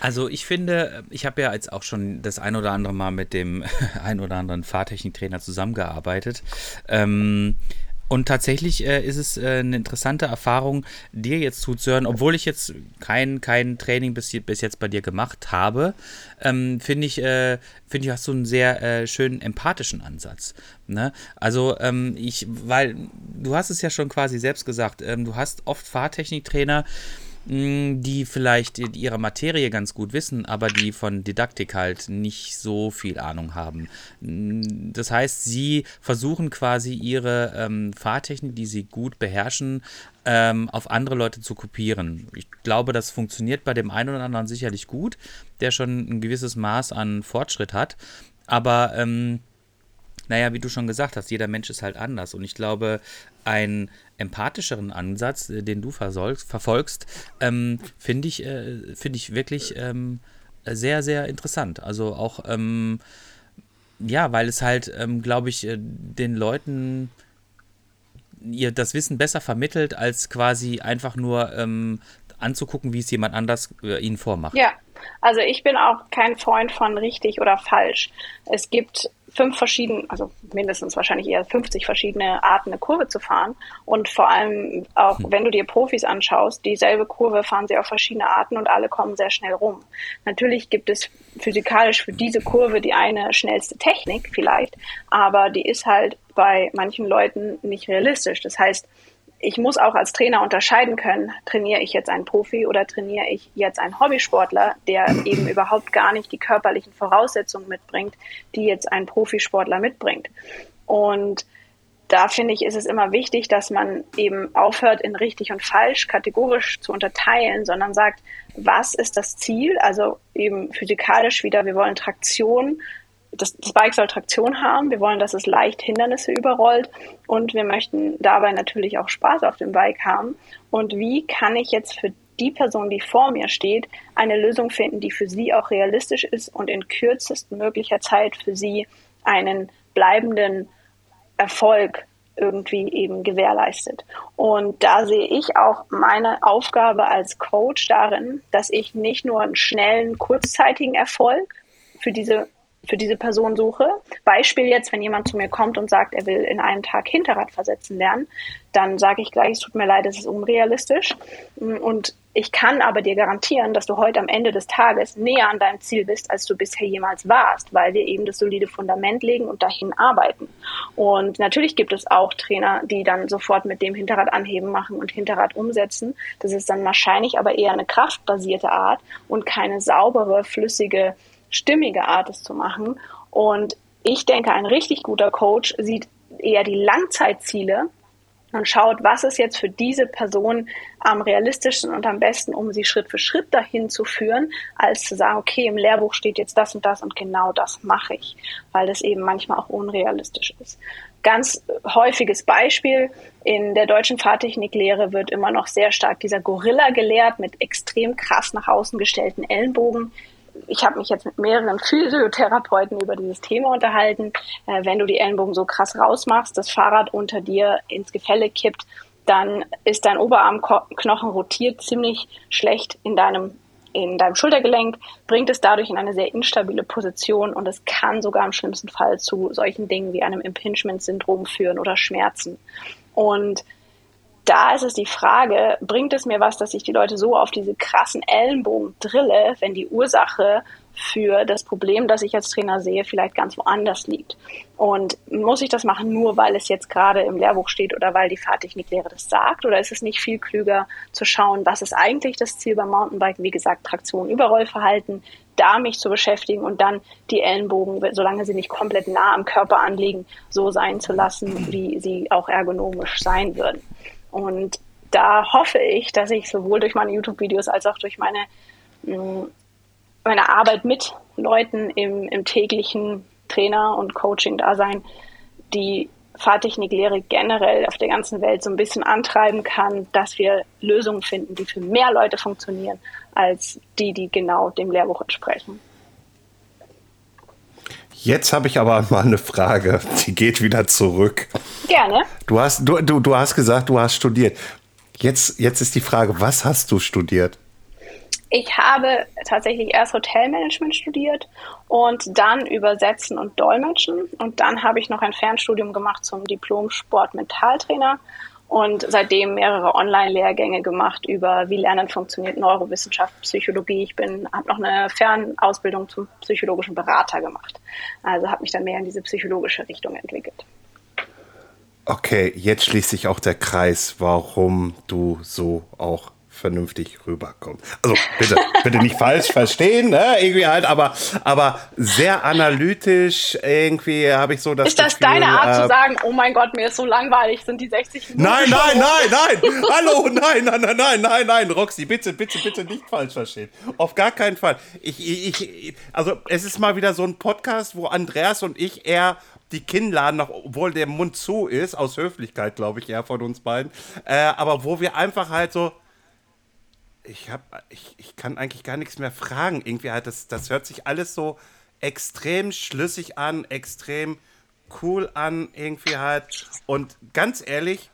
Also ich finde, ich habe ja jetzt auch schon das ein oder andere Mal mit dem ein oder anderen Fahrtechniktrainer zusammengearbeitet. Ähm, und tatsächlich äh, ist es äh, eine interessante Erfahrung, dir jetzt zuzuhören, obwohl ich jetzt kein, kein Training bis, bis jetzt bei dir gemacht habe, ähm, finde ich, äh, finde ich, hast du einen sehr äh, schönen empathischen Ansatz. Ne? Also ähm, ich, weil du hast es ja schon quasi selbst gesagt, ähm, du hast oft Fahrtechniktrainer, die vielleicht ihre Materie ganz gut wissen, aber die von Didaktik halt nicht so viel Ahnung haben. Das heißt, sie versuchen quasi ihre ähm, Fahrtechnik, die sie gut beherrschen, ähm, auf andere Leute zu kopieren. Ich glaube, das funktioniert bei dem einen oder anderen sicherlich gut, der schon ein gewisses Maß an Fortschritt hat. Aber ähm, naja, wie du schon gesagt hast, jeder Mensch ist halt anders. Und ich glaube, einen empathischeren Ansatz, äh, den du verfolgst, ähm, finde ich, äh, find ich wirklich ähm, sehr, sehr interessant. Also auch, ähm, ja, weil es halt, ähm, glaube ich, äh, den Leuten ihr das Wissen besser vermittelt, als quasi einfach nur ähm, anzugucken, wie es jemand anders äh, ihnen vormacht. Ja, also ich bin auch kein Freund von richtig oder falsch. Es gibt fünf verschiedene, also mindestens wahrscheinlich eher 50 verschiedene Arten, eine Kurve zu fahren. Und vor allem auch, hm. wenn du dir Profis anschaust, dieselbe Kurve fahren sie auf verschiedene Arten und alle kommen sehr schnell rum. Natürlich gibt es physikalisch für diese Kurve die eine schnellste Technik vielleicht, aber die ist halt bei manchen Leuten nicht realistisch. Das heißt, ich muss auch als Trainer unterscheiden können, trainiere ich jetzt einen Profi oder trainiere ich jetzt einen Hobbysportler, der eben überhaupt gar nicht die körperlichen Voraussetzungen mitbringt, die jetzt ein Profisportler mitbringt. Und da finde ich, ist es immer wichtig, dass man eben aufhört, in richtig und falsch kategorisch zu unterteilen, sondern sagt, was ist das Ziel? Also eben physikalisch wieder, wir wollen Traktion das, das Bike soll Traktion haben. Wir wollen, dass es leicht Hindernisse überrollt und wir möchten dabei natürlich auch Spaß auf dem Bike haben. Und wie kann ich jetzt für die Person, die vor mir steht, eine Lösung finden, die für sie auch realistisch ist und in kürzestmöglicher Zeit für sie einen bleibenden Erfolg irgendwie eben gewährleistet. Und da sehe ich auch meine Aufgabe als Coach darin, dass ich nicht nur einen schnellen, kurzzeitigen Erfolg für diese für diese Person suche. Beispiel jetzt, wenn jemand zu mir kommt und sagt, er will in einem Tag Hinterrad versetzen lernen, dann sage ich gleich, es tut mir leid, es ist unrealistisch. Und ich kann aber dir garantieren, dass du heute am Ende des Tages näher an deinem Ziel bist, als du bisher jemals warst, weil wir eben das solide Fundament legen und dahin arbeiten. Und natürlich gibt es auch Trainer, die dann sofort mit dem Hinterrad anheben machen und Hinterrad umsetzen. Das ist dann wahrscheinlich aber eher eine kraftbasierte Art und keine saubere, flüssige, stimmige Art, es zu machen. Und ich denke, ein richtig guter Coach sieht eher die Langzeitziele und schaut, was ist jetzt für diese Person am realistischsten und am besten, um sie Schritt für Schritt dahin zu führen, als zu sagen, okay, im Lehrbuch steht jetzt das und das und genau das mache ich, weil das eben manchmal auch unrealistisch ist. Ganz häufiges Beispiel, in der deutschen Fahrtechniklehre wird immer noch sehr stark dieser Gorilla gelehrt mit extrem krass nach außen gestellten Ellenbogen ich habe mich jetzt mit mehreren Physiotherapeuten über dieses Thema unterhalten. Äh, wenn du die Ellenbogen so krass rausmachst, das Fahrrad unter dir ins Gefälle kippt, dann ist dein Oberarmknochen rotiert ziemlich schlecht in deinem in deinem Schultergelenk, bringt es dadurch in eine sehr instabile Position und es kann sogar im schlimmsten Fall zu solchen Dingen wie einem Impingement-Syndrom führen oder Schmerzen. Und da ist es die Frage, bringt es mir was, dass ich die Leute so auf diese krassen Ellenbogen drille, wenn die Ursache für das Problem, das ich als Trainer sehe, vielleicht ganz woanders liegt. Und muss ich das machen nur, weil es jetzt gerade im Lehrbuch steht oder weil die Fahrtechniklehre das sagt? Oder ist es nicht viel klüger zu schauen, was ist eigentlich das Ziel beim Mountainbiken? Wie gesagt, Traktion, Überrollverhalten, da mich zu beschäftigen und dann die Ellenbogen, solange sie nicht komplett nah am Körper anliegen, so sein zu lassen, wie sie auch ergonomisch sein würden. Und da hoffe ich, dass ich sowohl durch meine YouTube-Videos als auch durch meine, mm, meine Arbeit mit Leuten im, im täglichen Trainer- und Coaching-Dasein die Fahrtechniklehre generell auf der ganzen Welt so ein bisschen antreiben kann, dass wir Lösungen finden, die für mehr Leute funktionieren, als die, die genau dem Lehrbuch entsprechen. Jetzt habe ich aber mal eine Frage, die geht wieder zurück. Gerne. Du hast, du, du, du hast gesagt, du hast studiert. Jetzt, jetzt ist die Frage, was hast du studiert? Ich habe tatsächlich erst Hotelmanagement studiert und dann Übersetzen und Dolmetschen. Und dann habe ich noch ein Fernstudium gemacht zum Diplom Sport-Mentaltrainer und seitdem mehrere Online-Lehrgänge gemacht über wie Lernen funktioniert, Neurowissenschaft, Psychologie. Ich bin habe noch eine Fernausbildung zum psychologischen Berater gemacht. Also habe mich dann mehr in diese psychologische Richtung entwickelt. Okay, jetzt schließt sich auch der Kreis, warum du so auch vernünftig rüberkommt. Also bitte, bitte nicht falsch verstehen, ne? irgendwie halt, aber, aber sehr analytisch irgendwie habe ich so das Ist das Gefühl, deine Art äh, zu sagen, oh mein Gott, mir ist so langweilig, sind die 60 Minuten? Nein, nein, nein, nein, hallo, nein, nein, nein, nein, nein, nein, Roxy, bitte, bitte, bitte nicht falsch verstehen. Auf gar keinen Fall. Ich, ich, ich, also es ist mal wieder so ein Podcast, wo Andreas und ich eher die Kinnladen noch, obwohl der Mund zu ist, aus Höflichkeit, glaube ich, eher von uns beiden, äh, aber wo wir einfach halt so, ich habe, ich, ich kann eigentlich gar nichts mehr fragen. Irgendwie halt, das, das hört sich alles so extrem schlüssig an, extrem cool an, irgendwie halt. Und ganz ehrlich,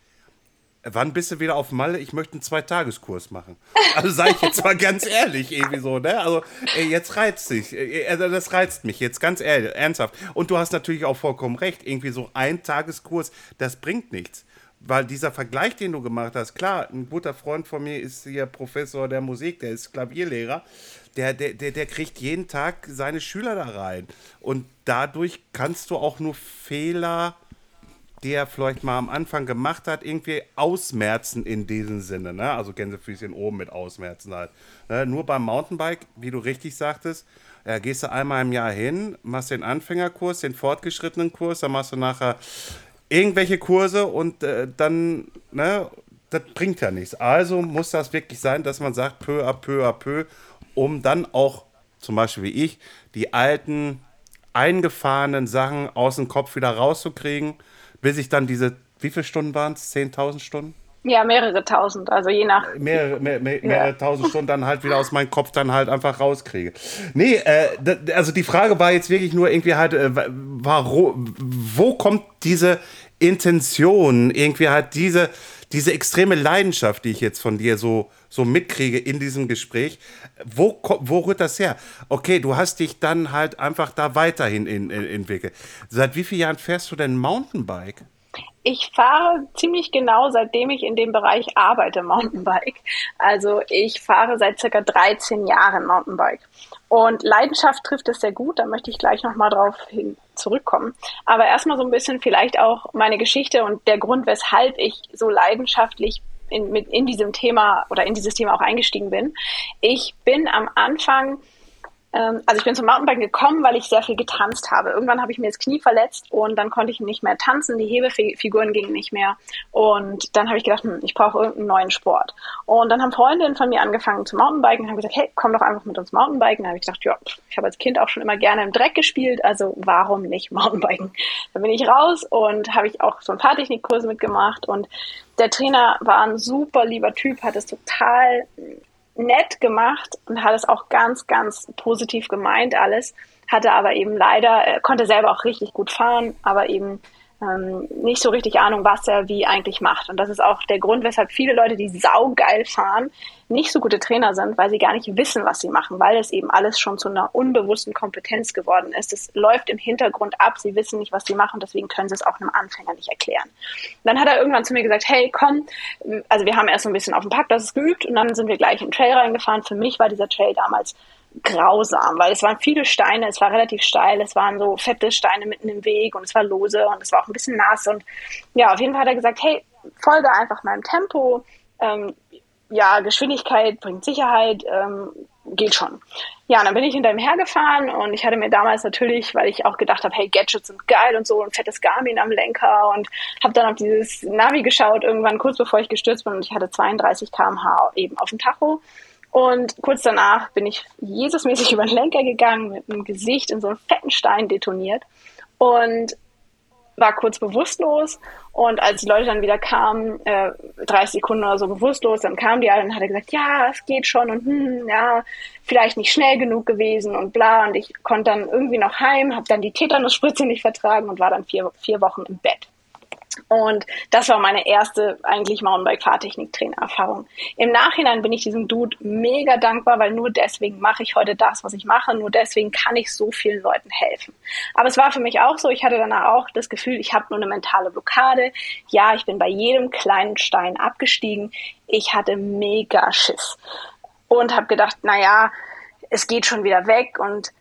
wann bist du wieder auf Malle? Ich möchte einen Zweitageskurs machen. Also sage ich jetzt mal ganz ehrlich, irgendwie so, ne? Also, ey, jetzt reizt sich. Also, das reizt mich jetzt ganz ehrlich, ernsthaft. Und du hast natürlich auch vollkommen recht. Irgendwie so ein Tageskurs, das bringt nichts weil dieser Vergleich, den du gemacht hast, klar, ein guter Freund von mir ist hier Professor der Musik, der ist Klavierlehrer, der, der, der, der kriegt jeden Tag seine Schüler da rein. Und dadurch kannst du auch nur Fehler, die er vielleicht mal am Anfang gemacht hat, irgendwie ausmerzen in diesem Sinne. Ne? Also Gänsefüßchen oben mit ausmerzen halt. Ne? Nur beim Mountainbike, wie du richtig sagtest, äh, gehst du einmal im Jahr hin, machst den Anfängerkurs, den fortgeschrittenen Kurs, dann machst du nachher irgendwelche Kurse und äh, dann, ne, das bringt ja nichts. Also muss das wirklich sein, dass man sagt, peu à peu à peu, um dann auch, zum Beispiel wie ich, die alten, eingefahrenen Sachen aus dem Kopf wieder rauszukriegen, bis ich dann diese, wie viele Stunden waren es? 10.000 Stunden? Ja, mehrere tausend, also je nach. Mehrere, mehr, mehr, mehrere ja. tausend Stunden dann halt wieder aus meinem Kopf dann halt einfach rauskriege. Nee, äh, also die Frage war jetzt wirklich nur irgendwie halt, äh, warum, wo kommt diese Intention, irgendwie halt diese, diese extreme Leidenschaft, die ich jetzt von dir so, so mitkriege in diesem Gespräch, wo, wo rührt das her? Okay, du hast dich dann halt einfach da weiterhin in, in, entwickelt. Seit wie vielen Jahren fährst du denn Mountainbike? Ich fahre ziemlich genau, seitdem ich in dem Bereich arbeite, Mountainbike. Also ich fahre seit circa 13 Jahren Mountainbike. Und Leidenschaft trifft es sehr gut, da möchte ich gleich nochmal drauf hin zurückkommen. Aber erstmal so ein bisschen vielleicht auch meine Geschichte und der Grund, weshalb ich so leidenschaftlich in, mit, in diesem Thema oder in dieses Thema auch eingestiegen bin. Ich bin am Anfang also ich bin zum Mountainbiken gekommen, weil ich sehr viel getanzt habe. Irgendwann habe ich mir das Knie verletzt und dann konnte ich nicht mehr tanzen, die Hebefiguren gingen nicht mehr. Und dann habe ich gedacht, hm, ich brauche irgendeinen neuen Sport. Und dann haben Freundinnen von mir angefangen zu Mountainbiken haben gesagt, hey, komm doch einfach mit uns Mountainbiken. Da habe ich gedacht, ja, ich habe als Kind auch schon immer gerne im Dreck gespielt, also warum nicht Mountainbiken? Dann bin ich raus und habe ich auch so ein paar Technikkurse mitgemacht und der Trainer war ein super lieber Typ, hat es total nett gemacht und hat es auch ganz, ganz positiv gemeint alles, hatte aber eben leider, äh, konnte selber auch richtig gut fahren, aber eben ähm, nicht so richtig Ahnung, was er wie eigentlich macht. Und das ist auch der Grund, weshalb viele Leute, die saugeil fahren, nicht so gute Trainer sind, weil sie gar nicht wissen, was sie machen, weil es eben alles schon zu einer unbewussten Kompetenz geworden ist. Es läuft im Hintergrund ab, sie wissen nicht, was sie machen, deswegen können sie es auch einem Anfänger nicht erklären. Dann hat er irgendwann zu mir gesagt, hey, komm, also wir haben erst so ein bisschen auf dem Parkplatz geübt und dann sind wir gleich in den Trail reingefahren. Für mich war dieser Trail damals grausam, weil es waren viele Steine, es war relativ steil, es waren so fette Steine mitten im Weg und es war lose und es war auch ein bisschen nass und ja, auf jeden Fall hat er gesagt, hey, folge einfach meinem Tempo, ähm, ja, Geschwindigkeit bringt Sicherheit, ähm, geht schon. Ja, und dann bin ich hinter ihm hergefahren und ich hatte mir damals natürlich, weil ich auch gedacht habe, hey, Gadgets sind geil und so, ein fettes Garmin am Lenker und habe dann auf dieses Navi geschaut, irgendwann kurz bevor ich gestürzt bin und ich hatte 32 km/h eben auf dem Tacho und kurz danach bin ich Jesusmäßig über den Lenker gegangen, mit dem Gesicht in so einen fetten Stein detoniert und war kurz bewusstlos. Und als die Leute dann wieder kamen, äh, 30 Sekunden oder so bewusstlos, dann kamen die alle und hat er gesagt, ja, es geht schon und hm, ja, vielleicht nicht schnell genug gewesen und bla. Und ich konnte dann irgendwie noch heim, habe dann die Tetanusspritze nicht vertragen und war dann vier, vier Wochen im Bett. Und das war meine erste eigentlich Mountainbike-Fahrtechnik-Trainer-Erfahrung. Im Nachhinein bin ich diesem Dude mega dankbar, weil nur deswegen mache ich heute das, was ich mache. Nur deswegen kann ich so vielen Leuten helfen. Aber es war für mich auch so, ich hatte danach auch das Gefühl, ich habe nur eine mentale Blockade. Ja, ich bin bei jedem kleinen Stein abgestiegen. Ich hatte mega Schiss und habe gedacht, naja, es geht schon wieder weg und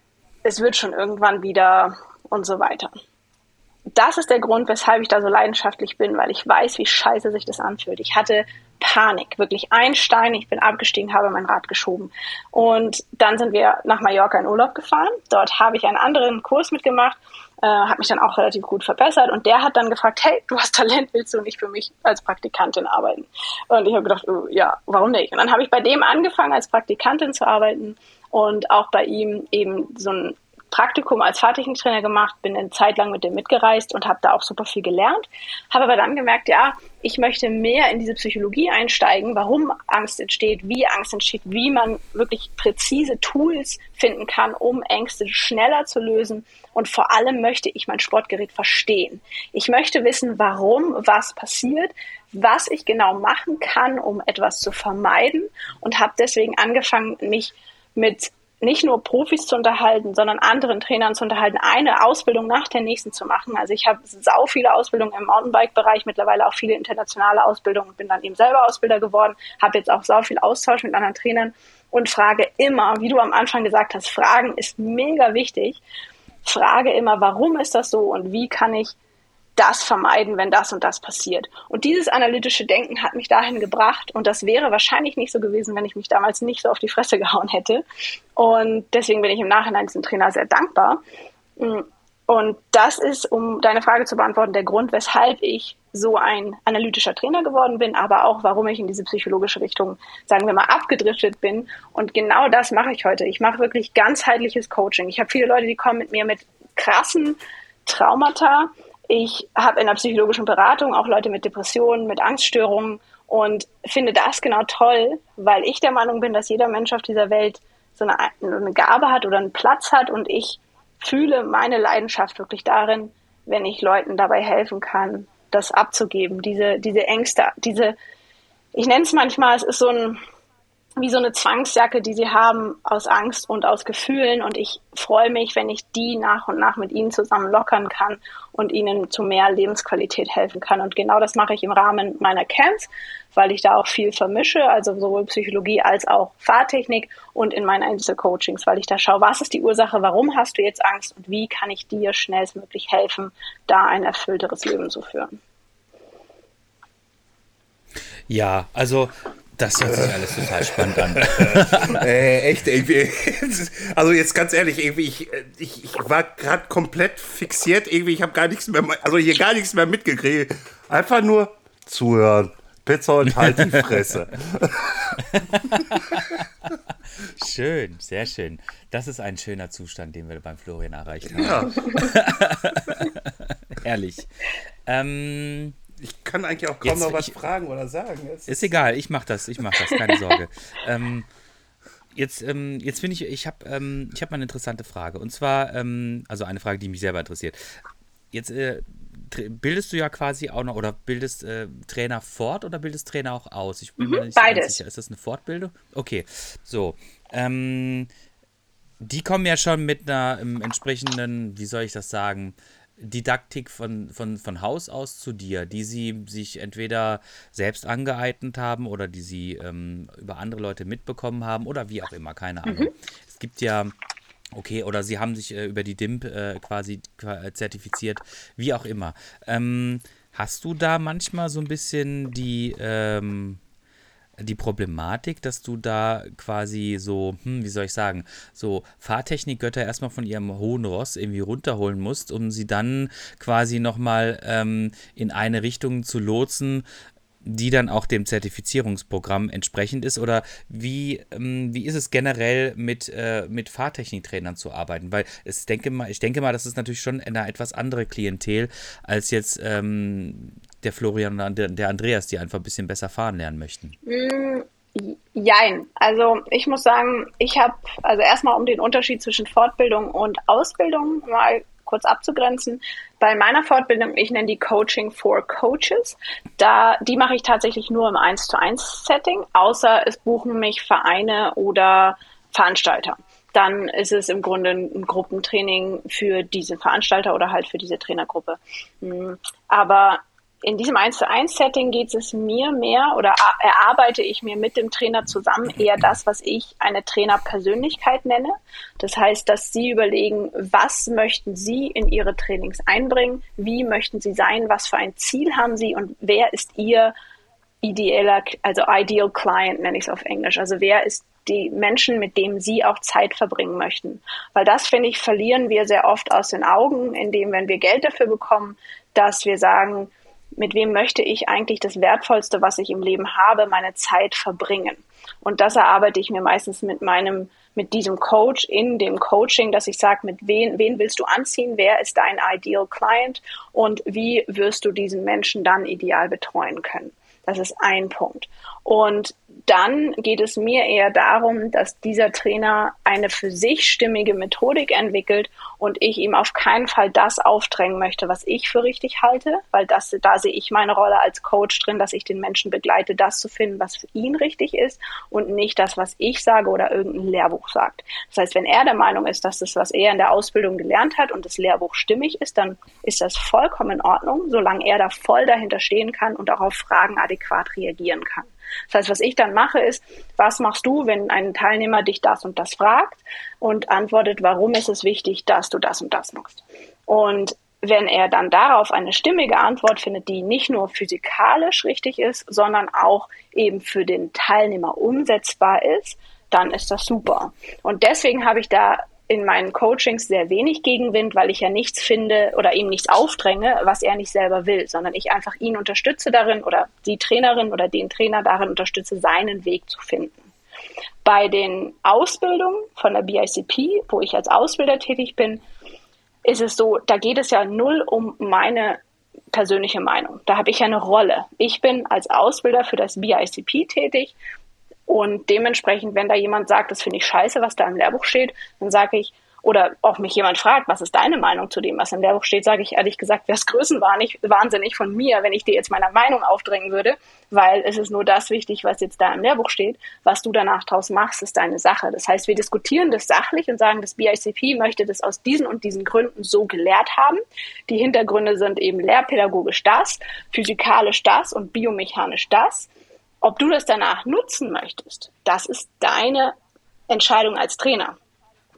es wird schon irgendwann wieder und so weiter das ist der Grund, weshalb ich da so leidenschaftlich bin, weil ich weiß, wie scheiße sich das anfühlt. Ich hatte Panik, wirklich ein Stein. Ich bin abgestiegen, habe mein Rad geschoben. Und dann sind wir nach Mallorca in Urlaub gefahren. Dort habe ich einen anderen Kurs mitgemacht, äh, habe mich dann auch relativ gut verbessert. Und der hat dann gefragt, hey, du hast Talent, willst du nicht für mich als Praktikantin arbeiten? Und ich habe gedacht, oh, ja, warum nicht? Und dann habe ich bei dem angefangen, als Praktikantin zu arbeiten und auch bei ihm eben so ein Praktikum als Fahrtechniktrainer gemacht, bin eine Zeit lang mit dem mitgereist und habe da auch super viel gelernt. Habe aber dann gemerkt, ja, ich möchte mehr in diese Psychologie einsteigen, warum Angst entsteht, wie Angst entsteht, wie man wirklich präzise Tools finden kann, um Ängste schneller zu lösen. Und vor allem möchte ich mein Sportgerät verstehen. Ich möchte wissen, warum was passiert, was ich genau machen kann, um etwas zu vermeiden und habe deswegen angefangen, mich mit nicht nur Profis zu unterhalten, sondern anderen Trainern zu unterhalten, eine Ausbildung nach der nächsten zu machen. Also ich habe sau viele Ausbildungen im Mountainbike-Bereich, mittlerweile auch viele internationale Ausbildungen, bin dann eben selber Ausbilder geworden, habe jetzt auch sau viel Austausch mit anderen Trainern und frage immer, wie du am Anfang gesagt hast, Fragen ist mega wichtig. Frage immer, warum ist das so und wie kann ich das vermeiden, wenn das und das passiert. Und dieses analytische Denken hat mich dahin gebracht und das wäre wahrscheinlich nicht so gewesen, wenn ich mich damals nicht so auf die Fresse gehauen hätte. Und deswegen bin ich im Nachhinein diesem Trainer sehr dankbar. Und das ist, um deine Frage zu beantworten, der Grund, weshalb ich so ein analytischer Trainer geworden bin, aber auch warum ich in diese psychologische Richtung, sagen wir mal, abgedriftet bin. Und genau das mache ich heute. Ich mache wirklich ganzheitliches Coaching. Ich habe viele Leute, die kommen mit mir mit krassen Traumata, ich habe in der psychologischen Beratung auch Leute mit Depressionen, mit Angststörungen und finde das genau toll, weil ich der Meinung bin, dass jeder Mensch auf dieser Welt so eine, eine Gabe hat oder einen Platz hat und ich fühle meine Leidenschaft wirklich darin, wenn ich Leuten dabei helfen kann, das abzugeben, diese, diese Ängste, diese, ich nenne es manchmal, es ist so ein, wie so eine Zwangsjacke, die sie haben aus Angst und aus Gefühlen. Und ich freue mich, wenn ich die nach und nach mit ihnen zusammen lockern kann und ihnen zu mehr Lebensqualität helfen kann. Und genau das mache ich im Rahmen meiner Camps, weil ich da auch viel vermische, also sowohl Psychologie als auch Fahrtechnik und in meinen Einzelcoachings, weil ich da schaue, was ist die Ursache, warum hast du jetzt Angst und wie kann ich dir schnellstmöglich helfen, da ein erfüllteres Leben zu führen. Ja, also das hört sich alles total spannend an. äh, echt, irgendwie. Also jetzt ganz ehrlich, irgendwie, ich, ich, ich war gerade komplett fixiert, irgendwie, ich habe gar nichts mehr, also hier gar nichts mehr mitgekriegt. Einfach nur zuhören. Pizza und halt die Fresse. schön, sehr schön. Das ist ein schöner Zustand, den wir beim Florian erreicht haben. Ja. Herrlich. Ähm, ich kann eigentlich auch kaum Jetzt, noch was ich- fragen oder sagen. Jetzt Ist egal, ich mach das, ich mach das, keine Sorge. ähm, jetzt, ähm, jetzt finde ich, ich habe ähm, ich hab mal eine interessante Frage. Und zwar, ähm, also eine Frage, die mich selber interessiert. Jetzt äh, bildest du ja quasi auch noch oder bildest äh, Trainer fort oder bildest Trainer auch aus? Ich bin mir nicht beides. sicher. Ist das eine Fortbildung? Okay, so. Ähm, die kommen ja schon mit einer ähm, entsprechenden, wie soll ich das sagen, Didaktik von, von, von Haus aus zu dir, die sie sich entweder selbst angeeignet haben oder die sie ähm, über andere Leute mitbekommen haben oder wie auch immer, keine Ahnung. Es gibt ja, okay, oder sie haben sich äh, über die DIMP äh, quasi qua- äh, zertifiziert, wie auch immer. Ähm, hast du da manchmal so ein bisschen die, ähm, die Problematik, dass du da quasi so, hm, wie soll ich sagen, so Fahrtechnikgötter erstmal von ihrem hohen Ross irgendwie runterholen musst, um sie dann quasi nochmal ähm, in eine Richtung zu lotsen, die dann auch dem Zertifizierungsprogramm entsprechend ist? Oder wie, ähm, wie ist es generell mit, äh, mit Fahrtechniktrainern zu arbeiten? Weil es denke mal, ich denke mal, das ist natürlich schon eine etwas andere Klientel als jetzt ähm, der Florian und der, Andreas, die einfach ein bisschen besser fahren lernen möchten. Jein. Also ich muss sagen, ich habe, also erstmal um den Unterschied zwischen Fortbildung und Ausbildung mal kurz abzugrenzen. Bei meiner Fortbildung, ich nenne die Coaching for Coaches, da, die mache ich tatsächlich nur im 1 zu 1 Setting, außer es buchen mich Vereine oder Veranstalter. Dann ist es im Grunde ein Gruppentraining für diese Veranstalter oder halt für diese Trainergruppe. Mm, Aber in diesem 1 zu 1 Setting geht es mir mehr oder erarbeite ich mir mit dem Trainer zusammen eher das, was ich eine Trainerpersönlichkeit nenne. Das heißt, dass Sie überlegen, was möchten Sie in Ihre Trainings einbringen, wie möchten Sie sein, was für ein Ziel haben Sie und wer ist Ihr ideeller, also ideal client nenne ich es auf Englisch. Also wer ist die Menschen, mit denen Sie auch Zeit verbringen möchten. Weil das, finde ich, verlieren wir sehr oft aus den Augen, indem, wenn wir Geld dafür bekommen, dass wir sagen, mit wem möchte ich eigentlich das Wertvollste, was ich im Leben habe, meine Zeit verbringen. Und das erarbeite ich mir meistens mit meinem, mit diesem Coach in dem Coaching, dass ich sage, mit wen, wen willst du anziehen, wer ist dein Ideal Client und wie wirst du diesen Menschen dann ideal betreuen können. Das ist ein Punkt. Und dann geht es mir eher darum, dass dieser Trainer eine für sich stimmige Methodik entwickelt und ich ihm auf keinen Fall das aufdrängen möchte, was ich für richtig halte, weil das, da sehe ich meine Rolle als Coach drin, dass ich den Menschen begleite, das zu finden, was für ihn richtig ist und nicht das, was ich sage oder irgendein Lehrbuch sagt. Das heißt, wenn er der Meinung ist, dass das, was er in der Ausbildung gelernt hat und das Lehrbuch stimmig ist, dann ist das vollkommen in Ordnung, solange er da voll dahinter stehen kann und auch auf Fragen adäquat reagieren kann. Das heißt, was ich dann mache, ist, was machst du, wenn ein Teilnehmer dich das und das fragt und antwortet, warum ist es wichtig, dass du das und das machst? Und wenn er dann darauf eine stimmige Antwort findet, die nicht nur physikalisch richtig ist, sondern auch eben für den Teilnehmer umsetzbar ist, dann ist das super. Und deswegen habe ich da in meinen Coachings sehr wenig Gegenwind, weil ich ja nichts finde oder ihm nichts aufdränge, was er nicht selber will, sondern ich einfach ihn unterstütze darin oder die Trainerin oder den Trainer darin unterstütze, seinen Weg zu finden. Bei den Ausbildungen von der BICP, wo ich als Ausbilder tätig bin, ist es so, da geht es ja null um meine persönliche Meinung. Da habe ich ja eine Rolle. Ich bin als Ausbilder für das BICP tätig und dementsprechend, wenn da jemand sagt, das finde ich scheiße, was da im Lehrbuch steht, dann sage ich, oder auch mich jemand fragt, was ist deine Meinung zu dem, was im Lehrbuch steht, sage ich ehrlich gesagt, wäre es größenwahnsinnig von mir, wenn ich dir jetzt meine Meinung aufdrängen würde, weil es ist nur das wichtig, was jetzt da im Lehrbuch steht. Was du danach draus machst, ist deine Sache. Das heißt, wir diskutieren das sachlich und sagen, das BICP möchte das aus diesen und diesen Gründen so gelehrt haben. Die Hintergründe sind eben lehrpädagogisch das, physikalisch das und biomechanisch das. Ob du das danach nutzen möchtest, das ist deine Entscheidung als Trainer.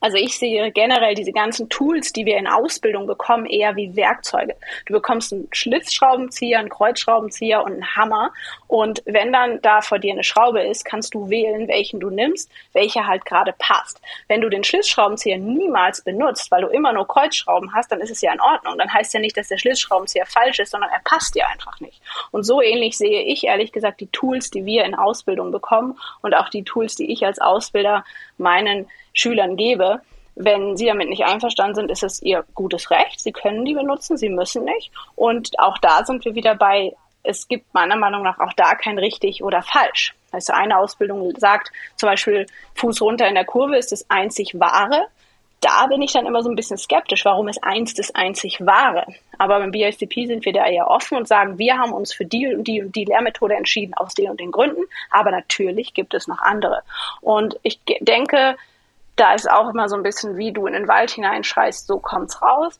Also ich sehe generell diese ganzen Tools, die wir in Ausbildung bekommen, eher wie Werkzeuge. Du bekommst einen Schlitzschraubenzieher, einen Kreuzschraubenzieher und einen Hammer. Und wenn dann da vor dir eine Schraube ist, kannst du wählen, welchen du nimmst, welcher halt gerade passt. Wenn du den Schlitzschraubenzieher niemals benutzt, weil du immer nur Kreuzschrauben hast, dann ist es ja in Ordnung. Dann heißt ja nicht, dass der Schlitzschraubenzieher falsch ist, sondern er passt dir einfach nicht. Und so ähnlich sehe ich ehrlich gesagt die Tools, die wir in Ausbildung bekommen und auch die Tools, die ich als Ausbilder meinen Schülern gebe. Wenn sie damit nicht einverstanden sind, ist es ihr gutes Recht. Sie können die benutzen, sie müssen nicht. Und auch da sind wir wieder bei, es gibt meiner Meinung nach auch da kein richtig oder falsch. Also eine Ausbildung sagt zum Beispiel, Fuß runter in der Kurve ist das einzig wahre. Da bin ich dann immer so ein bisschen skeptisch, warum ist eins das einzig wahre? Aber beim BICP sind wir da eher offen und sagen, wir haben uns für die und die und die Lehrmethode entschieden aus den und den Gründen. Aber natürlich gibt es noch andere. Und ich denke, da ist auch immer so ein bisschen, wie du in den Wald hineinschreist, so kommt's raus.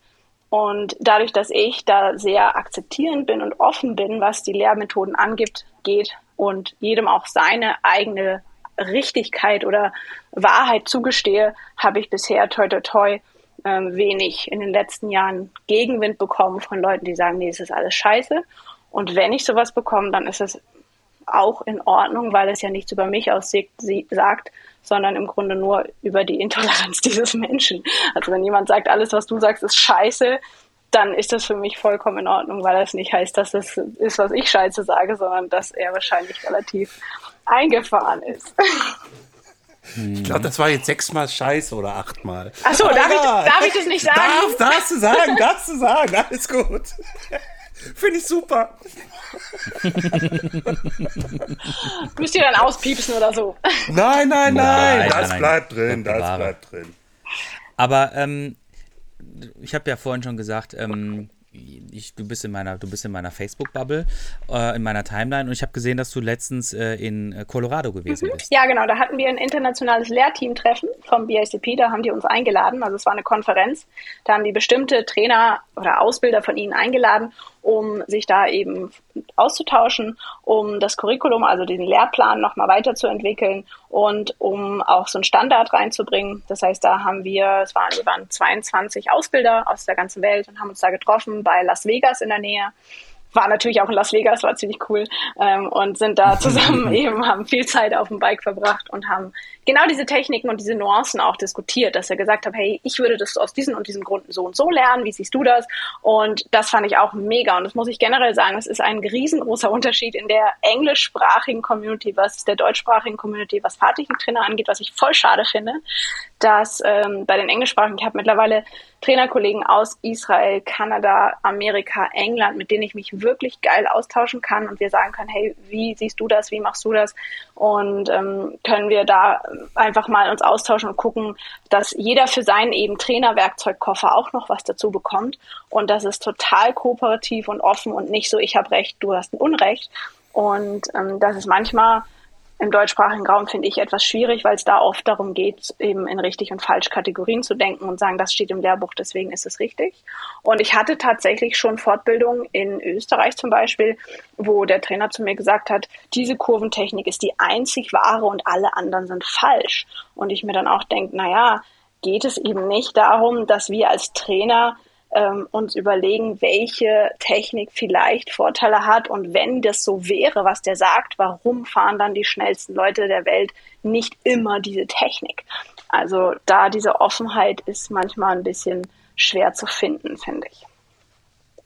Und dadurch, dass ich da sehr akzeptierend bin und offen bin, was die Lehrmethoden angibt, geht und jedem auch seine eigene Richtigkeit oder Wahrheit zugestehe, habe ich bisher toi toi toi ähm, wenig in den letzten Jahren Gegenwind bekommen von Leuten, die sagen, nee, es ist alles scheiße. Und wenn ich sowas bekomme, dann ist es auch in Ordnung, weil es ja nichts über mich aussagt, sondern im Grunde nur über die Intoleranz dieses Menschen. Also wenn jemand sagt, alles, was du sagst, ist scheiße, dann ist das für mich vollkommen in Ordnung, weil das nicht heißt, dass das ist, was ich scheiße sage, sondern dass er wahrscheinlich relativ eingefahren ist. Ich glaube, das war jetzt sechsmal scheiße oder achtmal. Achso, darf, ich, darf ich das nicht sagen? Darf, darfst du sagen, darfst du sagen, alles gut. Finde ich super. Müsst ihr dann auspiepsen oder so? Nein, nein, nein. Nein, das nein, bleibt nein. drin, das bleibt drin. Aber ähm, ich habe ja vorhin schon gesagt, ähm, ich, du bist in meiner, du bist in meiner Facebook-Bubble, äh, in meiner Timeline und ich habe gesehen, dass du letztens äh, in äh, Colorado gewesen bist. Ja, genau. Da hatten wir ein internationales Lehrteam-Treffen vom BICP. Da haben die uns eingeladen. Also es war eine Konferenz. Da haben die bestimmte Trainer oder Ausbilder von ihnen eingeladen, um sich da eben auszutauschen, um das Curriculum, also den Lehrplan nochmal weiterzuentwickeln und um auch so einen Standard reinzubringen. Das heißt, da haben wir, es waren, wir waren 22 Ausbilder aus der ganzen Welt und haben uns da getroffen bei Las Vegas in der Nähe war natürlich auch in Las Vegas, war ziemlich cool ähm, und sind da zusammen eben, haben viel Zeit auf dem Bike verbracht und haben genau diese Techniken und diese Nuancen auch diskutiert, dass er gesagt hat, hey, ich würde das aus diesen und diesen Gründen so und so lernen, wie siehst du das? Und das fand ich auch mega und das muss ich generell sagen, es ist ein riesengroßer Unterschied in der englischsprachigen Community, was der deutschsprachigen Community, was Fahrtechniktrainer angeht, was ich voll schade finde, dass ähm, bei den englischsprachigen, ich habe mittlerweile Trainerkollegen aus Israel, Kanada, Amerika, England, mit denen ich mich wirklich geil austauschen kann und wir sagen können, hey, wie siehst du das, wie machst du das? Und ähm, können wir da einfach mal uns austauschen und gucken, dass jeder für seinen eben Trainerwerkzeugkoffer auch noch was dazu bekommt. Und das ist total kooperativ und offen und nicht so, ich habe recht, du hast ein Unrecht. Und ähm, das ist manchmal im deutschsprachigen Raum finde ich etwas schwierig, weil es da oft darum geht, eben in richtig und falsch Kategorien zu denken und sagen, das steht im Lehrbuch, deswegen ist es richtig. Und ich hatte tatsächlich schon Fortbildungen in Österreich zum Beispiel, wo der Trainer zu mir gesagt hat, diese Kurventechnik ist die einzig wahre und alle anderen sind falsch. Und ich mir dann auch denke, naja, geht es eben nicht darum, dass wir als Trainer ähm, uns überlegen, welche Technik vielleicht Vorteile hat. Und wenn das so wäre, was der sagt, warum fahren dann die schnellsten Leute der Welt nicht immer diese Technik? Also da diese Offenheit ist manchmal ein bisschen schwer zu finden, finde ich.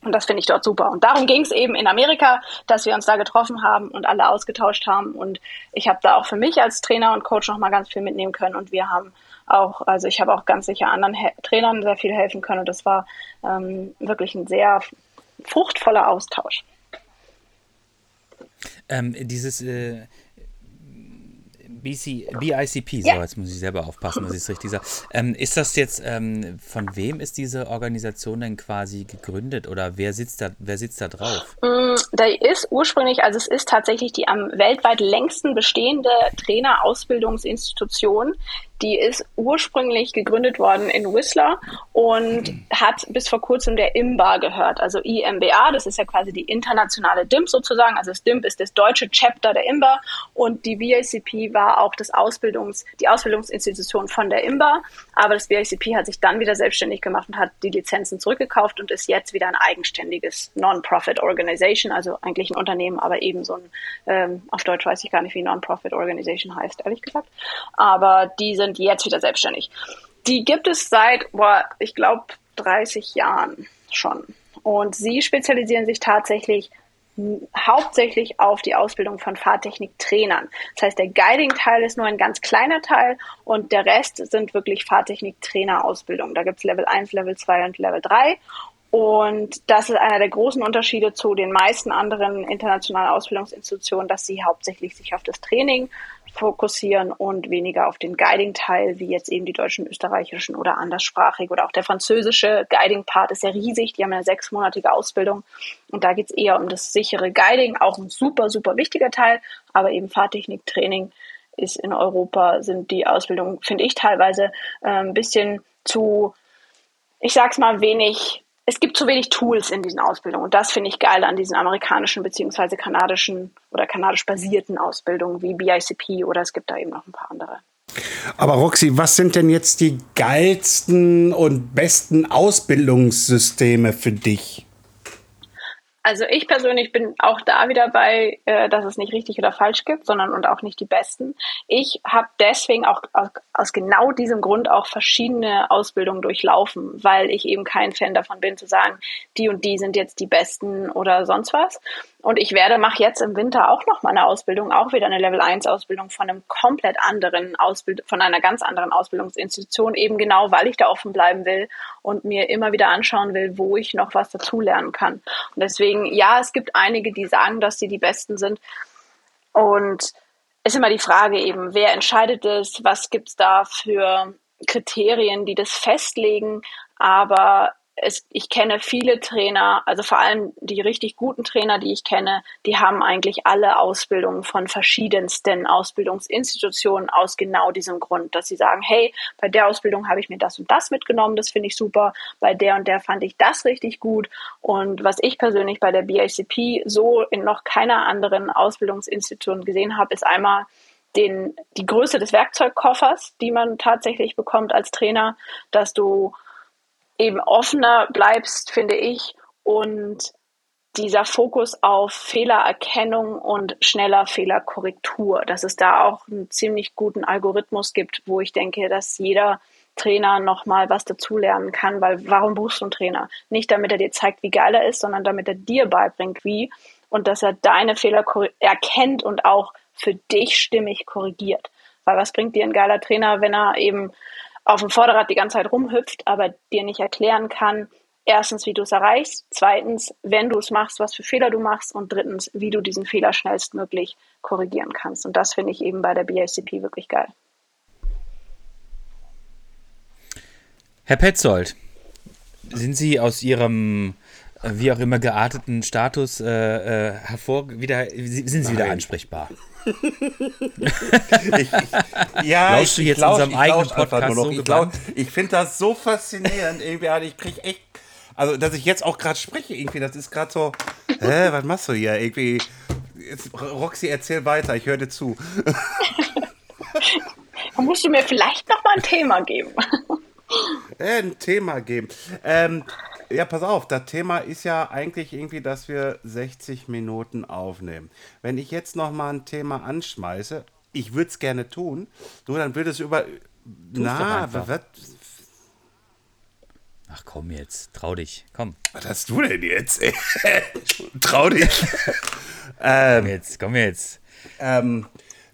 Und das finde ich dort super. Und darum ging es eben in Amerika, dass wir uns da getroffen haben und alle ausgetauscht haben. Und ich habe da auch für mich als Trainer und Coach nochmal ganz viel mitnehmen können. Und wir haben auch, also ich habe auch ganz sicher anderen He Trainern sehr viel helfen können. Und das war ähm, wirklich ein sehr fruchtvoller Austausch. Ähm, dieses, äh, BC, BICP, so, Ja. jetzt muss ich selber aufpassen, dass ich es richtig sage. Ähm, ist das jetzt, ähm, von wem ist diese Organisation denn quasi gegründet oder wer sitzt da, wer sitzt da drauf? Mm, Da ist ursprünglich, also es ist tatsächlich die am weltweit längsten bestehende Trainerausbildungsinstitution. Die ist ursprünglich gegründet worden in Whistler und hat bis vor kurzem der IMBA gehört, also IMBA, das ist ja quasi die internationale DIMP sozusagen, also das DIMP ist das deutsche Chapter der IMBA und die BICP war auch das Ausbildungs, die Ausbildungsinstitution von der IMBA, aber das BICP hat sich dann wieder selbstständig gemacht und hat die Lizenzen zurückgekauft und ist jetzt wieder ein eigenständiges Non-Profit Organization, also eigentlich ein Unternehmen, aber eben so ein, ähm, auf Deutsch weiß ich gar nicht, wie Non-Profit Organization heißt, ehrlich gesagt, aber die sind jetzt wieder selbstständig. Die gibt es seit, boah, ich glaube, 30 Jahren schon. Und sie spezialisieren sich tatsächlich hauptsächlich auf die Ausbildung von Fahrtechniktrainern. Das heißt, der Guiding-Teil ist nur ein ganz kleiner Teil und der Rest sind wirklich Fahrtechnik-Trainer-Ausbildungen. Da gibt es Level 1, Level 2 und Level 3. Und das ist einer der großen Unterschiede zu den meisten anderen internationalen Ausbildungsinstitutionen, dass sie hauptsächlich sich auf das Training fokussieren und weniger auf den Guiding-Teil, wie jetzt eben die deutschen, österreichischen oder anderssprachig oder auch der französische Guiding-Part ist ja riesig. Die haben eine sechsmonatige Ausbildung und da geht es eher um das sichere Guiding, auch ein super, super wichtiger Teil, aber eben Fahrtechnik-Training ist in Europa, sind die Ausbildungen, finde ich teilweise äh, ein bisschen zu, ich sag's mal, wenig es gibt zu wenig Tools in diesen Ausbildungen. Und das finde ich geil an diesen amerikanischen beziehungsweise kanadischen oder kanadisch basierten Ausbildungen wie BICP oder es gibt da eben noch ein paar andere. Aber Roxy, was sind denn jetzt die geilsten und besten Ausbildungssysteme für dich? Also ich persönlich bin auch da wieder bei, äh, dass es nicht richtig oder falsch gibt, sondern und auch nicht die besten. Ich habe deswegen auch aus, genau diesem Grund auch verschiedene Ausbildungen durchlaufen, weil ich eben kein Fan davon bin zu sagen, die und die sind jetzt die besten oder sonst was. Und ich werde, mache jetzt im Winter auch noch mal eine Ausbildung, auch wieder eine Level 1 Ausbildung von einem komplett anderen Ausbild von einer ganz anderen Ausbildungsinstitution, eben genau, weil ich da offen bleiben will und mir immer wieder anschauen will, wo ich noch was dazulernen kann. Und deswegen, ja, es gibt einige, die sagen, dass sie die Besten sind. Und ist immer die Frage eben, wer entscheidet es, was gibt's da für Kriterien, die das festlegen. Aber es, ich kenne viele Trainer, also vor allem die richtig guten Trainer, die ich kenne, die haben eigentlich alle Ausbildungen von verschiedensten Ausbildungsinstitutionen aus genau diesem Grund, dass sie sagen, hey, bei der Ausbildung habe ich mir das und das mitgenommen, das finde ich super, bei der und der fand ich das richtig gut. Und was ich persönlich bei der BACP so in noch keiner anderen Ausbildungsinstitution gesehen habe, ist einmal den, die Größe des Werkzeugkoffers, die man tatsächlich bekommt als Trainer, dass du eben offener bleibst, finde ich, und dieser Fokus auf Fehlererkennung und schneller Fehlerkorrektur, dass es da auch einen ziemlich guten Algorithmus gibt, wo ich denke, dass jeder Trainer nochmal was dazulernen kann, weil warum buchst du einen Trainer? Nicht damit er dir zeigt, wie geil er ist, sondern damit er dir beibringt, wie und dass er deine Fehler erkennt und auch für dich stimmig korrigiert. Weil was bringt dir ein geiler Trainer, wenn er eben auf dem Vorderrad die ganze Zeit rumhüpft, aber dir nicht erklären kann, erstens, wie du es erreichst, zweitens, wenn du es machst, was für Fehler du machst und drittens, wie du diesen Fehler schnellstmöglich korrigieren kannst. Und das finde ich eben bei der BACP wirklich geil. Herr Petzold, sind Sie aus Ihrem äh, wie auch immer gearteten Status äh, äh, hervor wieder sind Sie wieder Nein. ansprechbar? Ich, ich, ja, Lauschst du jetzt unserem eigenen lausch Podcast nur so Ich, lausch- ich finde das so faszinierend. Irgendwie, also ich krieg echt, also dass ich jetzt auch gerade spreche, irgendwie, das ist gerade so, hä, was machst du hier? Irgendwie, jetzt, Roxy, erzähl weiter, ich höre dir zu. Da musst du mir vielleicht noch mal ein Thema geben. Äh, ein Thema geben. Ähm, ja, pass auf, das Thema ist ja eigentlich irgendwie, dass wir 60 Minuten aufnehmen. Wenn ich jetzt noch mal ein Thema anschmeiße, ich würde es gerne tun, nur dann würde es über. doch Na, was, Ach komm jetzt, trau dich, komm. was hast du denn jetzt? Trau dich. Komm jetzt, komm jetzt. Ähm,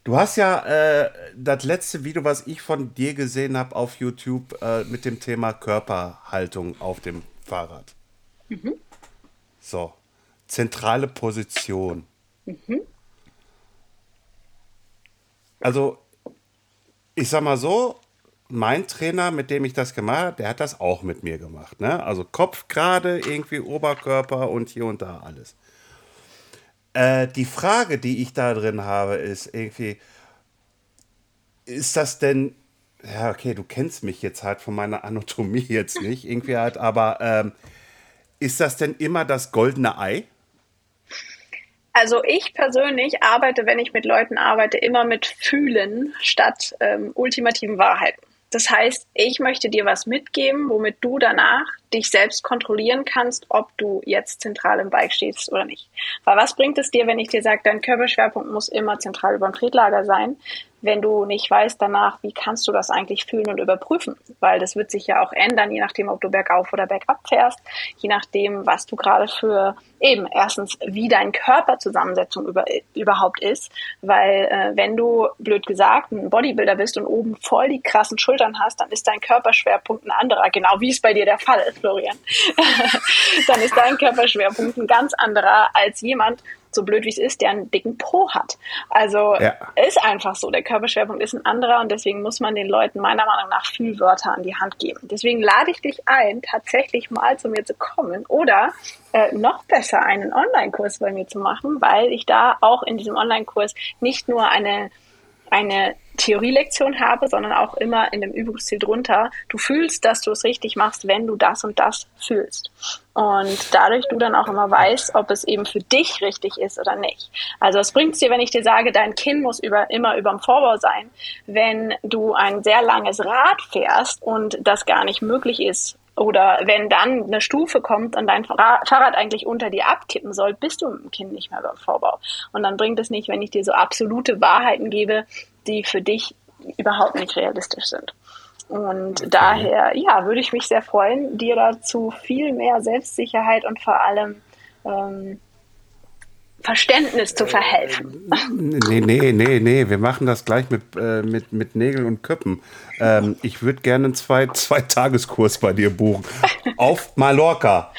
du hast ja äh, das letzte Video, was ich von dir gesehen habe auf YouTube, äh, mit dem Thema Körperhaltung auf dem Fahrrad. So, zentrale Position. Also, ich sag mal so, mein Trainer, mit dem ich das gemacht habe, der hat das auch mit mir gemacht. Ne? Also Kopf gerade, irgendwie Oberkörper und hier und da alles. Äh, die Frage, die ich da drin habe, ist irgendwie, ist das denn, ja, okay, du kennst mich jetzt halt von meiner Anatomie jetzt nicht, irgendwie halt, aber ähm, ist das denn immer das goldene Ei? Also ich persönlich arbeite, wenn ich mit Leuten arbeite, immer mit Fühlen statt ähm, ultimativen Wahrheiten. Das heißt, ich möchte dir was mitgeben, womit du danach dich selbst kontrollieren kannst, ob du jetzt zentral im Bike stehst oder nicht. Weil was bringt es dir, wenn ich dir sage, dein Körperschwerpunkt muss immer zentral über dem Tretlager sein, wenn du nicht weißt danach, wie kannst du das eigentlich fühlen und überprüfen? Weil das wird sich ja auch ändern, je nachdem, ob du bergauf oder bergab fährst, je nachdem, was du gerade für eben erstens, wie dein Körperzusammensetzung über, überhaupt ist. Weil äh, wenn du, blöd gesagt, ein Bodybuilder bist und oben voll die krassen Schultern hast, dann ist dein Körperschwerpunkt ein anderer, genau wie es bei dir der Fall ist, Florian. dann ist dein Körperschwerpunkt ein ganz anderer als jemand, so blöd wie es ist, der einen dicken Po hat. Also ja. ist einfach so. Der Körperschwerpunkt ist ein anderer und deswegen muss man den Leuten meiner Meinung nach Fühlwörter an die Hand geben. Deswegen lade ich dich ein, tatsächlich mal zu mir zu kommen oder äh, noch besser einen Online-Kurs bei mir zu machen, weil ich da auch in diesem Online-Kurs nicht nur eine eine Theorielektion habe, sondern auch immer in dem Übungsziel drunter. Du fühlst, dass du es richtig machst, wenn du das und das fühlst. Und dadurch du dann auch immer weißt, ob es eben für dich richtig ist oder nicht. Also es bringt dir, wenn ich dir sage, dein Kinn muss über, immer über dem Vorbau sein, wenn du ein sehr langes Rad fährst und das gar nicht möglich ist, oder wenn dann eine Stufe kommt und dein Fahrrad eigentlich unter dir abkippen soll, bist du mit dem Kind nicht mehr beim Vorbau. Und dann bringt es nicht, wenn ich dir so absolute Wahrheiten gebe, die für dich überhaupt nicht realistisch sind. Und okay. daher, ja, würde ich mich sehr freuen, dir dazu viel mehr Selbstsicherheit und vor allem ähm, Verständnis zu verhelfen. Nee, nee, nee, nee, wir machen das gleich mit, äh, mit, mit Nägeln und Köppen. Ähm, ich würde gerne einen zwei, zwei Tageskurs bei dir buchen. Auf Mallorca.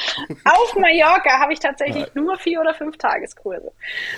Auf Mallorca habe ich tatsächlich ja. nur vier oder fünf Tageskurse.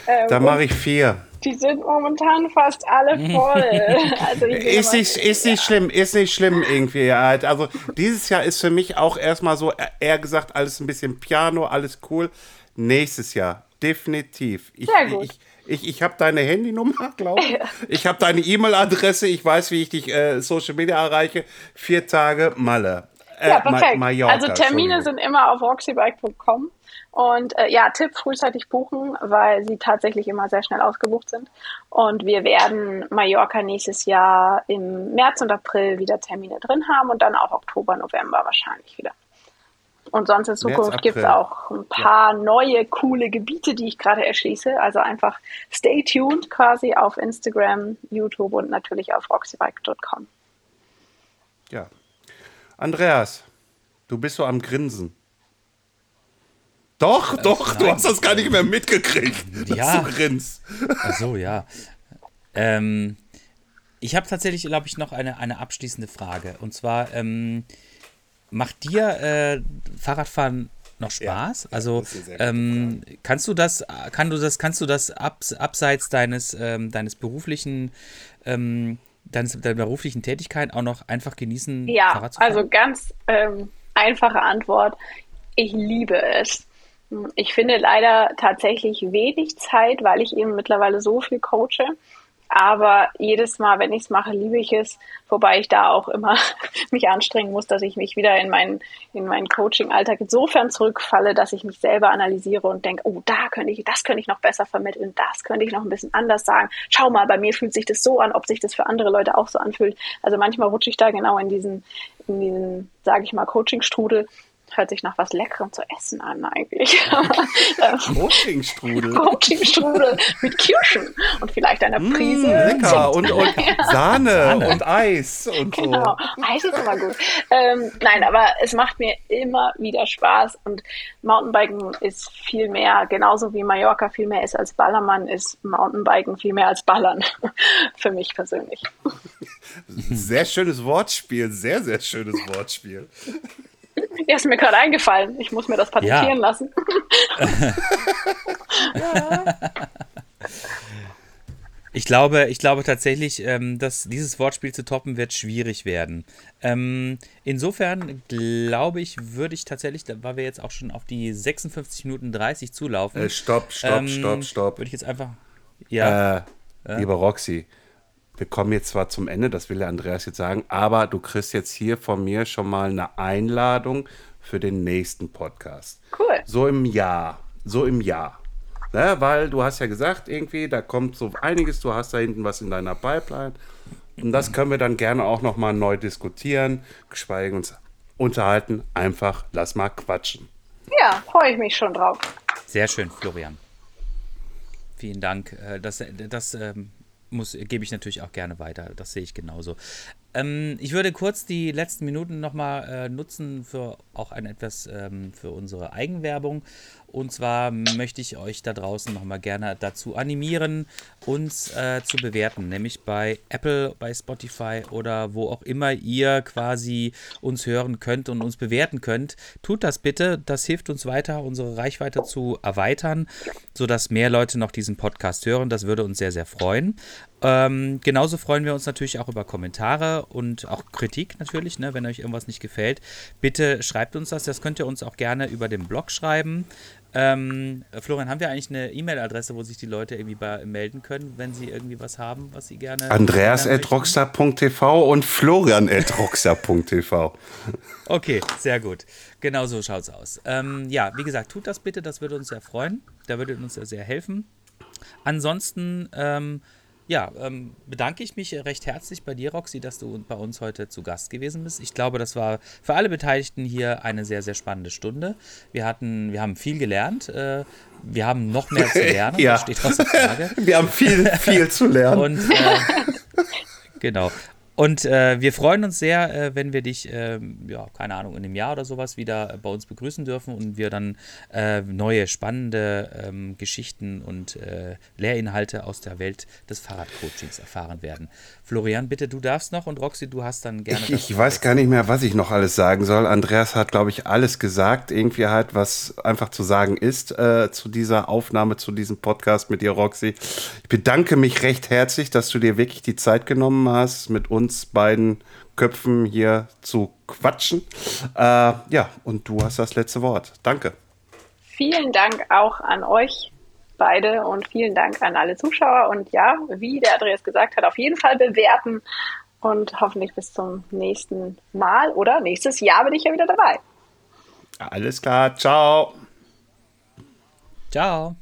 Ähm, da mache ich vier. Die sind momentan fast alle voll. Also ist, nicht, ist nicht schlimm, ist nicht schlimm irgendwie. Halt. Also dieses Jahr ist für mich auch erstmal so, eher gesagt, alles ein bisschen Piano, alles cool. Nächstes Jahr Definitiv. Ich, Sehr gut. Ich, ich, ich habe deine Handynummer, glaube ich. Ich habe deine E-Mail-Adresse. Ich weiß, wie ich dich äh, Social Media erreiche. Vier Tage Malle. Äh, ja, perfekt. Ma Mallorca, also Termine sind immer auf roxybike.com. Und äh, ja, Tipp, frühzeitig buchen, weil sie tatsächlich immer sehr schnell ausgebucht sind. Und wir werden Mallorca nächstes Jahr im März und April wieder Termine drin haben und dann auch Oktober, November wahrscheinlich wieder. Und sonst in Zukunft gibt es auch ein paar ja. neue, coole Gebiete, die ich gerade erschließe. Also einfach stay tuned quasi auf Instagram, YouTube und natürlich auf roxybike.com. Ja. Andreas, du bist so am Grinsen. Doch, äh, doch, nein. du hast das gar nicht mehr mitgekriegt, dass ja. du grinst. Ach so, ja. Ähm, ich habe tatsächlich, glaube ich, noch eine, eine abschließende Frage. Und zwar, ähm, macht dir äh, Fahrradfahren noch Spaß? Ja, also ähm, kannst du das, kann du das, kannst du das abs, abseits deines, ähm, deines beruflichen ähm, deines, deiner beruflichen Tätigkeit auch noch einfach genießen, ja, Fahrrad zu fahren? Also ganz ähm, einfache Antwort. Ich liebe es. Ich finde leider tatsächlich wenig Zeit, weil ich eben mittlerweile so viel coache aber jedes Mal, wenn ich es mache, liebe ich es, wobei ich da auch immer mich anstrengen muss, dass ich mich wieder in meinen, in meinen Coaching-Alltag insofern zurückfalle, dass ich mich selber analysiere und denke, oh, da könnte ich, das könnte ich noch besser vermitteln, das könnte ich noch ein bisschen anders sagen. Schau mal, bei mir fühlt sich das so an, ob sich das für andere Leute auch so anfühlt. Also manchmal rutsche ich da genau in diesen, in diesen, sage ich mal, Coaching-Strudel hört sich nach was Leckerem zu essen an eigentlich. Coachingstrudel. Coachingstrudel mit Kirschen und vielleicht einer mm, Prise. Mm, lecker und, und Sahne, Sahne, und Eis und genau. so. Eis ist immer gut. Ähm, nein, aber es macht mir immer wieder Spaß und Mountainbiken ist viel mehr, genauso wie Mallorca viel mehr ist als Ballermann, ist Mountainbiken viel mehr als Ballern. Für mich persönlich. Sehr schönes Wortspiel, sehr, sehr schönes Wortspiel. Ja, ist mir gerade eingefallen. Ich muss mir das patentieren ja. lassen. Ich glaube, ich glaube tatsächlich, ähm, dass dieses Wortspiel zu toppen wird schwierig werden. Ähm, insofern glaube ich, würde ich tatsächlich, weil wir jetzt auch schon auf die 56 Minuten 30 zulaufen. Äh, stopp, stopp, ähm, stopp, stopp. Würde ich jetzt einfach. Ja. Äh, Lieber Roxy, wir kommen jetzt zwar zum Ende, das will der Andreas jetzt sagen, aber du kriegst jetzt hier von mir schon mal eine Einladung für den nächsten Podcast. Cool. So im Jahr. So im Jahr. Ne, weil du hast ja gesagt, irgendwie, da kommt so einiges, du hast da hinten was in deiner Pipeline. Und das können wir dann gerne auch nochmal neu diskutieren, geschweige uns unterhalten. Einfach lass mal quatschen. Ja, freue ich mich schon drauf. Sehr schön, Florian. Vielen Dank. Äh, Das, das ähm, muss, gebe ich natürlich auch gerne weiter. Das sehe ich genauso. Ähm, ich würde kurz die letzten Minuten nochmal äh, nutzen für auch ein etwas ähm, für unsere Eigenwerbung. Und zwar möchte ich euch da draußen nochmal gerne dazu animieren, uns äh, zu bewerten, nämlich bei Apple, bei Spotify oder wo auch immer ihr quasi uns hören könnt und uns bewerten könnt. Tut das bitte, das hilft uns weiter, unsere Reichweite zu erweitern, sodass mehr Leute noch diesen Podcast hören. Das würde uns sehr, sehr freuen. Ähm, genauso freuen wir uns natürlich auch über Kommentare und auch Kritik natürlich, ne, wenn euch irgendwas nicht gefällt. Bitte schreibt uns das. Das könnt ihr uns auch gerne über den Blog schreiben. Ähm, Florian, haben wir eigentlich eine E-Mail-Adresse, wo sich die Leute irgendwie bei, melden können, wenn sie irgendwie was haben, was sie gerne. Andreas.rockstar.tv und Florian.rockstar.tv. Okay, sehr gut. Genau so schaut's aus. Ähm, ja, wie gesagt, tut das bitte, das würde uns sehr freuen. Da würde uns sehr helfen. Ansonsten, ähm, ja, ähm, bedanke ich mich recht herzlich bei dir, Roxy, dass du bei uns heute zu Gast gewesen bist. Ich glaube, das war für alle Beteiligten hier eine sehr, sehr spannende Stunde. Wir hatten, wir haben viel gelernt. Äh, wir haben noch mehr zu lernen. Ja. Steht außer Frage. Wir haben viel, viel zu lernen. Und äh, genau. Und äh, wir freuen uns sehr, äh, wenn wir dich, ähm, ja, keine Ahnung, in einem Jahr oder sowas wieder äh, bei uns begrüßen dürfen und wir dann äh, neue, spannende ähm, Geschichten und äh, Lehrinhalte aus der Welt des Fahrradcoachings erfahren werden. Florian, bitte, du darfst noch und Roxy, du hast dann gerne. Ich, ich weiß gar nicht mehr, was ich noch alles sagen soll. Andreas hat, glaube ich, alles gesagt. Irgendwie halt, was einfach zu sagen ist äh, zu dieser Aufnahme, zu diesem Podcast mit dir, Roxy. Ich bedanke mich recht herzlich, dass du dir wirklich die Zeit genommen hast, mit uns beiden Köpfen hier zu quatschen. Äh, ja, und du hast das letzte Wort. Danke. Vielen Dank auch an euch beide und vielen Dank an alle Zuschauer. Und ja, wie der Andreas gesagt hat, auf jeden Fall bewerten und hoffentlich bis zum nächsten Mal oder nächstes Jahr bin ich ja wieder dabei. Alles klar, ciao. Ciao.